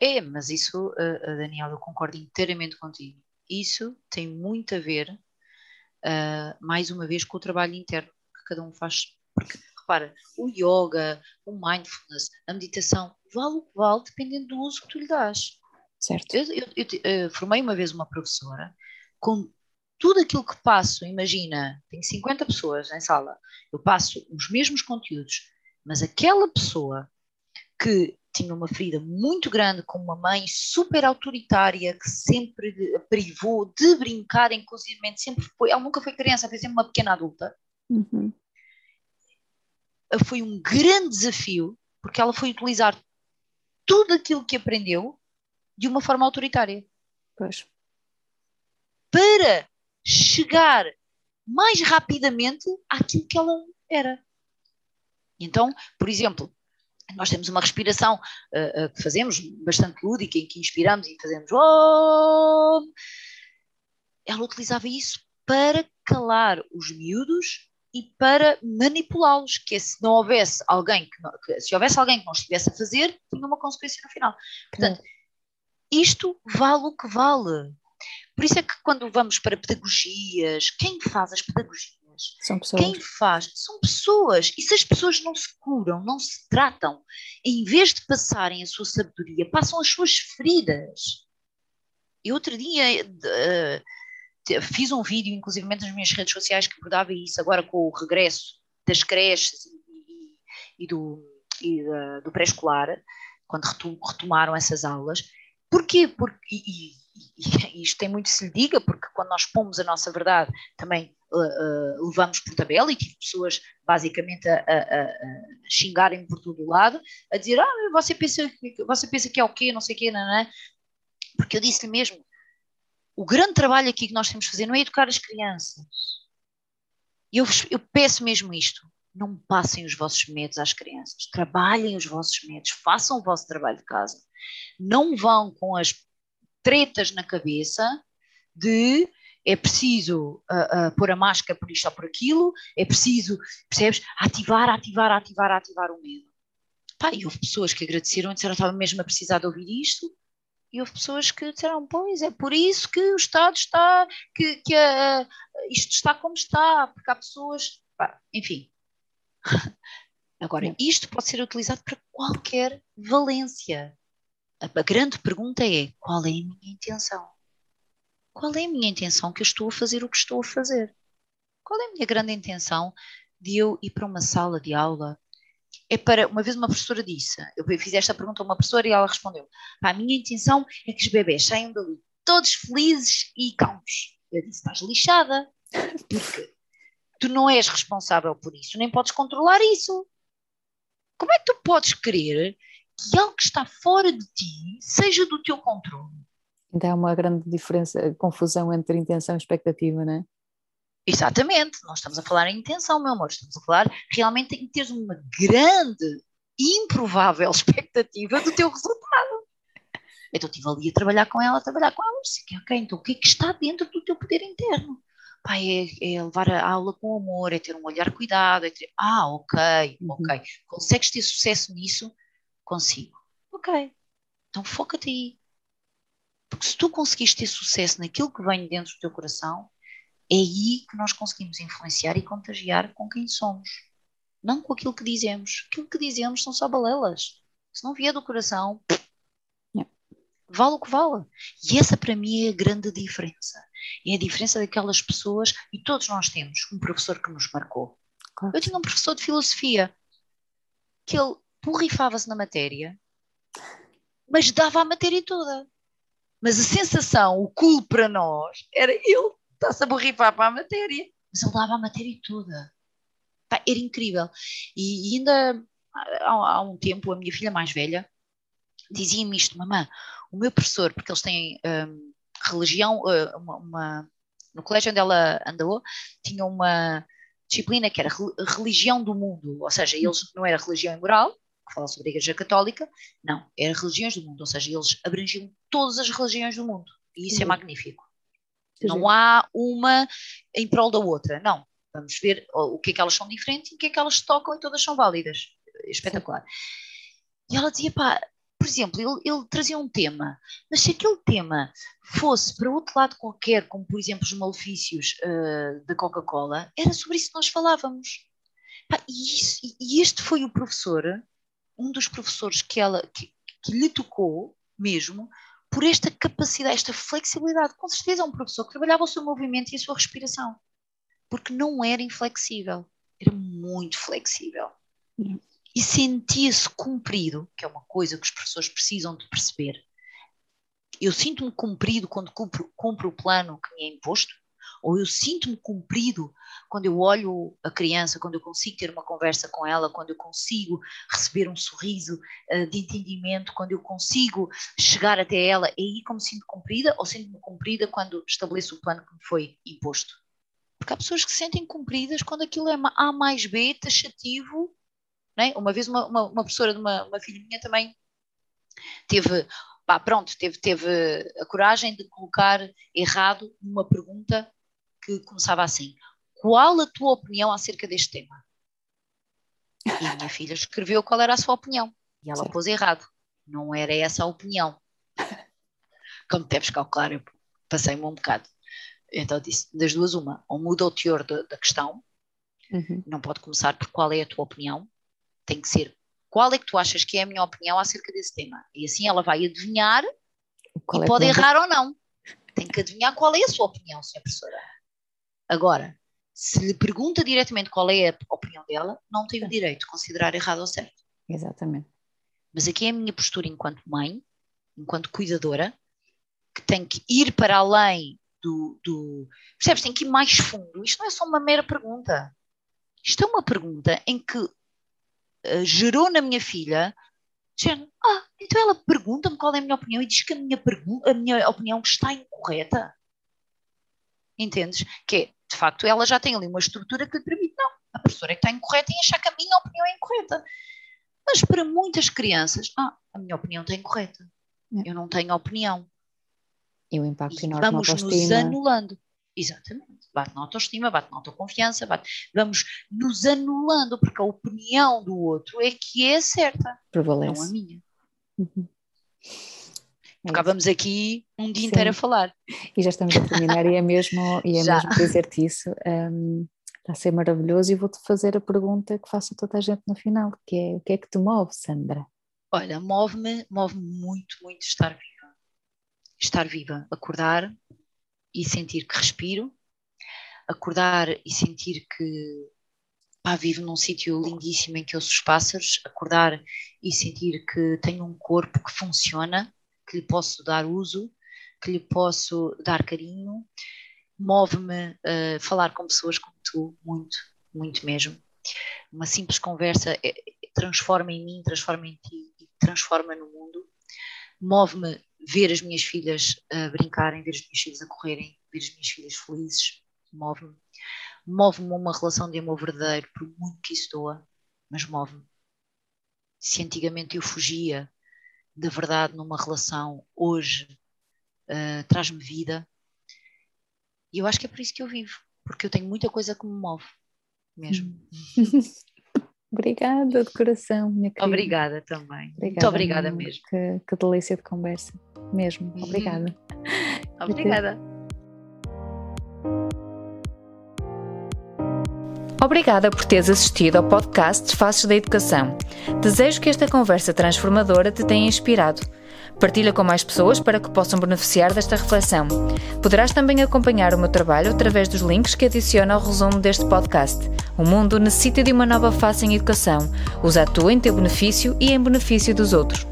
é, mas isso, uh, Daniel, eu concordo inteiramente contigo. Isso tem muito a ver, uh, mais uma vez, com o trabalho interno que cada um faz. Porque, repara, o yoga, o mindfulness, a meditação, vale o que vale dependendo do uso que tu lhe dás. Certo. Eu, eu, eu, eu formei uma vez uma professora com tudo aquilo que passo, imagina, tem 50 pessoas em sala, eu passo os mesmos conteúdos, mas aquela pessoa que tinha uma ferida muito grande com uma mãe super autoritária que sempre a privou de brincar, inclusive sempre foi, ela nunca foi criança, foi sempre uma pequena adulta. Uhum. Foi um grande desafio, porque ela foi utilizar tudo aquilo que aprendeu de uma forma autoritária. Pois. Para chegar mais rapidamente àquilo que ela era. Então, por exemplo, nós temos uma respiração uh, uh, que fazemos bastante lúdica, em que inspiramos e fazemos oh! Ela utilizava isso para calar os miúdos e para manipulá-los, que é se não houvesse alguém que, não, que, se houvesse alguém que não estivesse a fazer, tinha uma consequência no final. Portanto, isto vale o que vale. Por isso é que quando vamos para pedagogias, quem faz as pedagogias? São pessoas. Quem faz? São pessoas. E se as pessoas não se curam, não se tratam, em vez de passarem a sua sabedoria, passam as suas feridas. Eu outro dia uh, fiz um vídeo, inclusive nas minhas redes sociais, que abordava isso, agora com o regresso das creches e, e do, e, uh, do pré-escolar, quando retomaram essas aulas. Porquê? Porque, e, e, isto tem muito se lhe diga, porque quando nós pomos a nossa verdade, também uh, levamos por tabela e tive pessoas basicamente a, a, a, xingarem por todo o lado, a dizer, ah, você pensa, você pensa que é o quê, não sei o quê, não, não é? Porque eu disse-lhe mesmo, o grande trabalho aqui que nós temos de fazer não é educar as crianças. Eu, eu peço mesmo isto, não passem os vossos medos às crianças, trabalhem os vossos medos, façam o vosso trabalho de casa. Não vão com as tretas na cabeça de é preciso uh, uh, pôr a máscara por isto ou por aquilo, é preciso, percebes, ativar, ativar, ativar, ativar o medo. Pá, e houve pessoas que agradeceram e disseram estava mesmo a precisar de ouvir isto, e houve pessoas que disseram, pois, é por isso que o Estado está, que, que isto está como está, porque há pessoas, pá, enfim. Agora, isto pode ser utilizado para qualquer valência. A grande pergunta é, qual é a minha intenção? Qual é a minha intenção que eu estou a fazer o que estou a fazer? Qual é a minha grande intenção de eu ir para uma sala de aula? É para, uma vez uma professora disse, eu fiz esta pergunta a uma professora e ela respondeu, a minha intenção é que os bebés saiam dali todos felizes e calmos. Eu disse, estás lixada, porque tu não és responsável por isso, nem podes controlar isso. Como é que tu podes querer que algo que está fora de ti seja do teu controle? Então há uma grande diferença, confusão entre intenção e expectativa, não é? Exatamente, nós estamos a falar em intenção, meu amor, estamos a falar realmente em teres uma grande, improvável expectativa do teu resultado. Então estive ali a trabalhar com ela, a trabalhar com ela, disse, ok, então o que é que está dentro do teu poder interno? É, é, levar a aula com amor, é ter um olhar cuidado, é ter, ah, ok, uhum. ok, consegues ter sucesso nisso? Consigo. Ok, então foca-te aí, porque se tu conseguires ter sucesso naquilo que vem dentro do teu coração, é aí que nós conseguimos influenciar e contagiar com quem somos. Não com aquilo que dizemos. Aquilo que dizemos são só balelas. Se não vier do coração, vale o que vale. E essa para mim é a grande diferença. É a diferença daquelas pessoas, e todos nós temos um professor que nos marcou. Claro. Eu tinha um professor de filosofia que ele borrifava-se na matéria, mas dava a matéria toda. Mas a sensação, o cool para nós, era ele está-se a borrifar para a matéria, mas ele dava a matéria toda. Pá, era incrível. E, e ainda há, há, um tempo, a minha filha mais velha dizia-me isto, mamã, o meu professor, porque eles têm um, religião, uh, uma, uma, no colégio onde ela andou, tinha uma disciplina que era religião do mundo, ou seja, eles não era religião e moral, que fala sobre a Igreja Católica, não, eram religiões do mundo, ou seja, eles abrangiam todas as religiões do mundo, e isso é uhum. magnífico. Não há uma em prol da outra, não. Vamos ver o que é que elas são diferentes e o que é que elas tocam e todas são válidas. É espetacular. E ela dizia, pá, por exemplo, ele, ele, trazia um tema, mas se aquele tema fosse para outro lado qualquer, como por exemplo os malefícios uh, da Coca-Cola, era sobre isso que nós falávamos. Pá, e, isso, e, este foi o professor um dos professores que ela que, que lhe tocou mesmo por esta capacidade, esta flexibilidade. Com certeza é um professor que trabalhava o seu movimento e a sua respiração, porque não era inflexível, era muito flexível. E sentia-se cumprido, que é uma coisa que os professores precisam de perceber. Eu sinto-me cumprido quando cumpro, cumpro o plano que me é imposto, ou eu sinto-me cumprido quando eu olho a criança, quando eu consigo ter uma conversa com ela, quando eu consigo receber um sorriso uh, de entendimento, quando eu consigo chegar até ela, é aí como sinto cumprida ou sinto-me cumprida quando estabeleço o plano que me foi imposto. Porque há pessoas que se sentem cumpridas quando aquilo é A mais B, taxativo. É? Uma vez uma, uma, uma professora de uma, uma filha minha também teve pá, pronto, teve, teve a coragem de colocar errado uma pergunta que começava assim: Qual a tua opinião acerca deste tema? E a minha filha escreveu qual era a sua opinião. E ela pôs errado. Não era essa a opinião. Como deves calcular, eu passei-me um bocado. Então disse: das duas, uma, ou muda o teor da, da questão, uhum. não pode começar por qual é a tua opinião, tem que ser qual é que tu achas que é a minha opinião acerca desse tema. E assim ela vai adivinhar qual e é pode errar ou não. Tem que adivinhar qual é a sua opinião, senhora professora. Agora, se lhe pergunta diretamente qual é a opinião dela, não tem o direito de considerar errado ou certo. Exatamente. Mas aqui é a minha postura enquanto mãe, enquanto cuidadora, que tem que ir para além do, do. Percebes? Tem que ir mais fundo. Isto não é só uma mera pergunta. Isto é uma pergunta em que uh, gerou na minha filha, dizendo: Ah, então ela pergunta-me qual é a minha opinião e diz que a minha, a minha opinião está incorreta. Entendes? Que é, de facto, ela já tem ali uma estrutura que lhe permite, não, a professora é que está incorreta e achar que a minha opinião é incorreta. Mas para muitas crianças, ah, a minha opinião está incorreta. É. Eu não tenho opinião. E o impacto e enorme vamos nos anulando. Exatamente. Bate na autoestima, bate na autoconfiança, bate... vamos nos anulando, porque a opinião do outro é que é certa, Prevalece. não a minha. Uhum. Ficávamos aqui um dia Sim. inteiro a falar. E já estamos a terminar e é mesmo, e é mesmo dizer-te isso. Um, está a ser maravilhoso e vou-te fazer a pergunta que faço a toda a gente no final, que é o que é que te move, Sandra? Olha, move-me, move-me muito, muito estar viva. Estar viva, acordar e sentir que respiro, acordar e sentir que pá, vivo num sítio lindíssimo em que ouço os pássaros, acordar e sentir que tenho um corpo que funciona, que lhe posso dar uso, que lhe posso dar carinho. Move-me uh, falar com pessoas como tu, muito, muito mesmo. Uma simples conversa é, transforma em mim, transforma em ti e transforma no mundo. Move-me ver as minhas filhas a brincarem, ver as minhas filhas a correrem, ver as minhas filhas felizes. Move-me. Move-me uma relação de amor verdadeiro, por muito que isso doa, mas move-me. Se antigamente eu fugia de verdade numa relação hoje uh, traz-me vida. E eu acho que é por isso que eu vivo, porque eu tenho muita coisa que me move, mesmo. obrigada de coração, minha querida. Obrigada também. Obrigada, Muito obrigada mesmo. Que, que delícia de conversa, mesmo. Uhum. Obrigada. obrigada. Obrigada por teres assistido ao podcast Faces da Educação. Desejo que esta conversa transformadora te tenha inspirado. Partilha com mais pessoas para que possam beneficiar desta reflexão. Poderás também acompanhar o meu trabalho através dos links que adiciono ao resumo deste podcast. O mundo necessita de uma nova face em educação. Usa a tua em teu benefício e em benefício dos outros.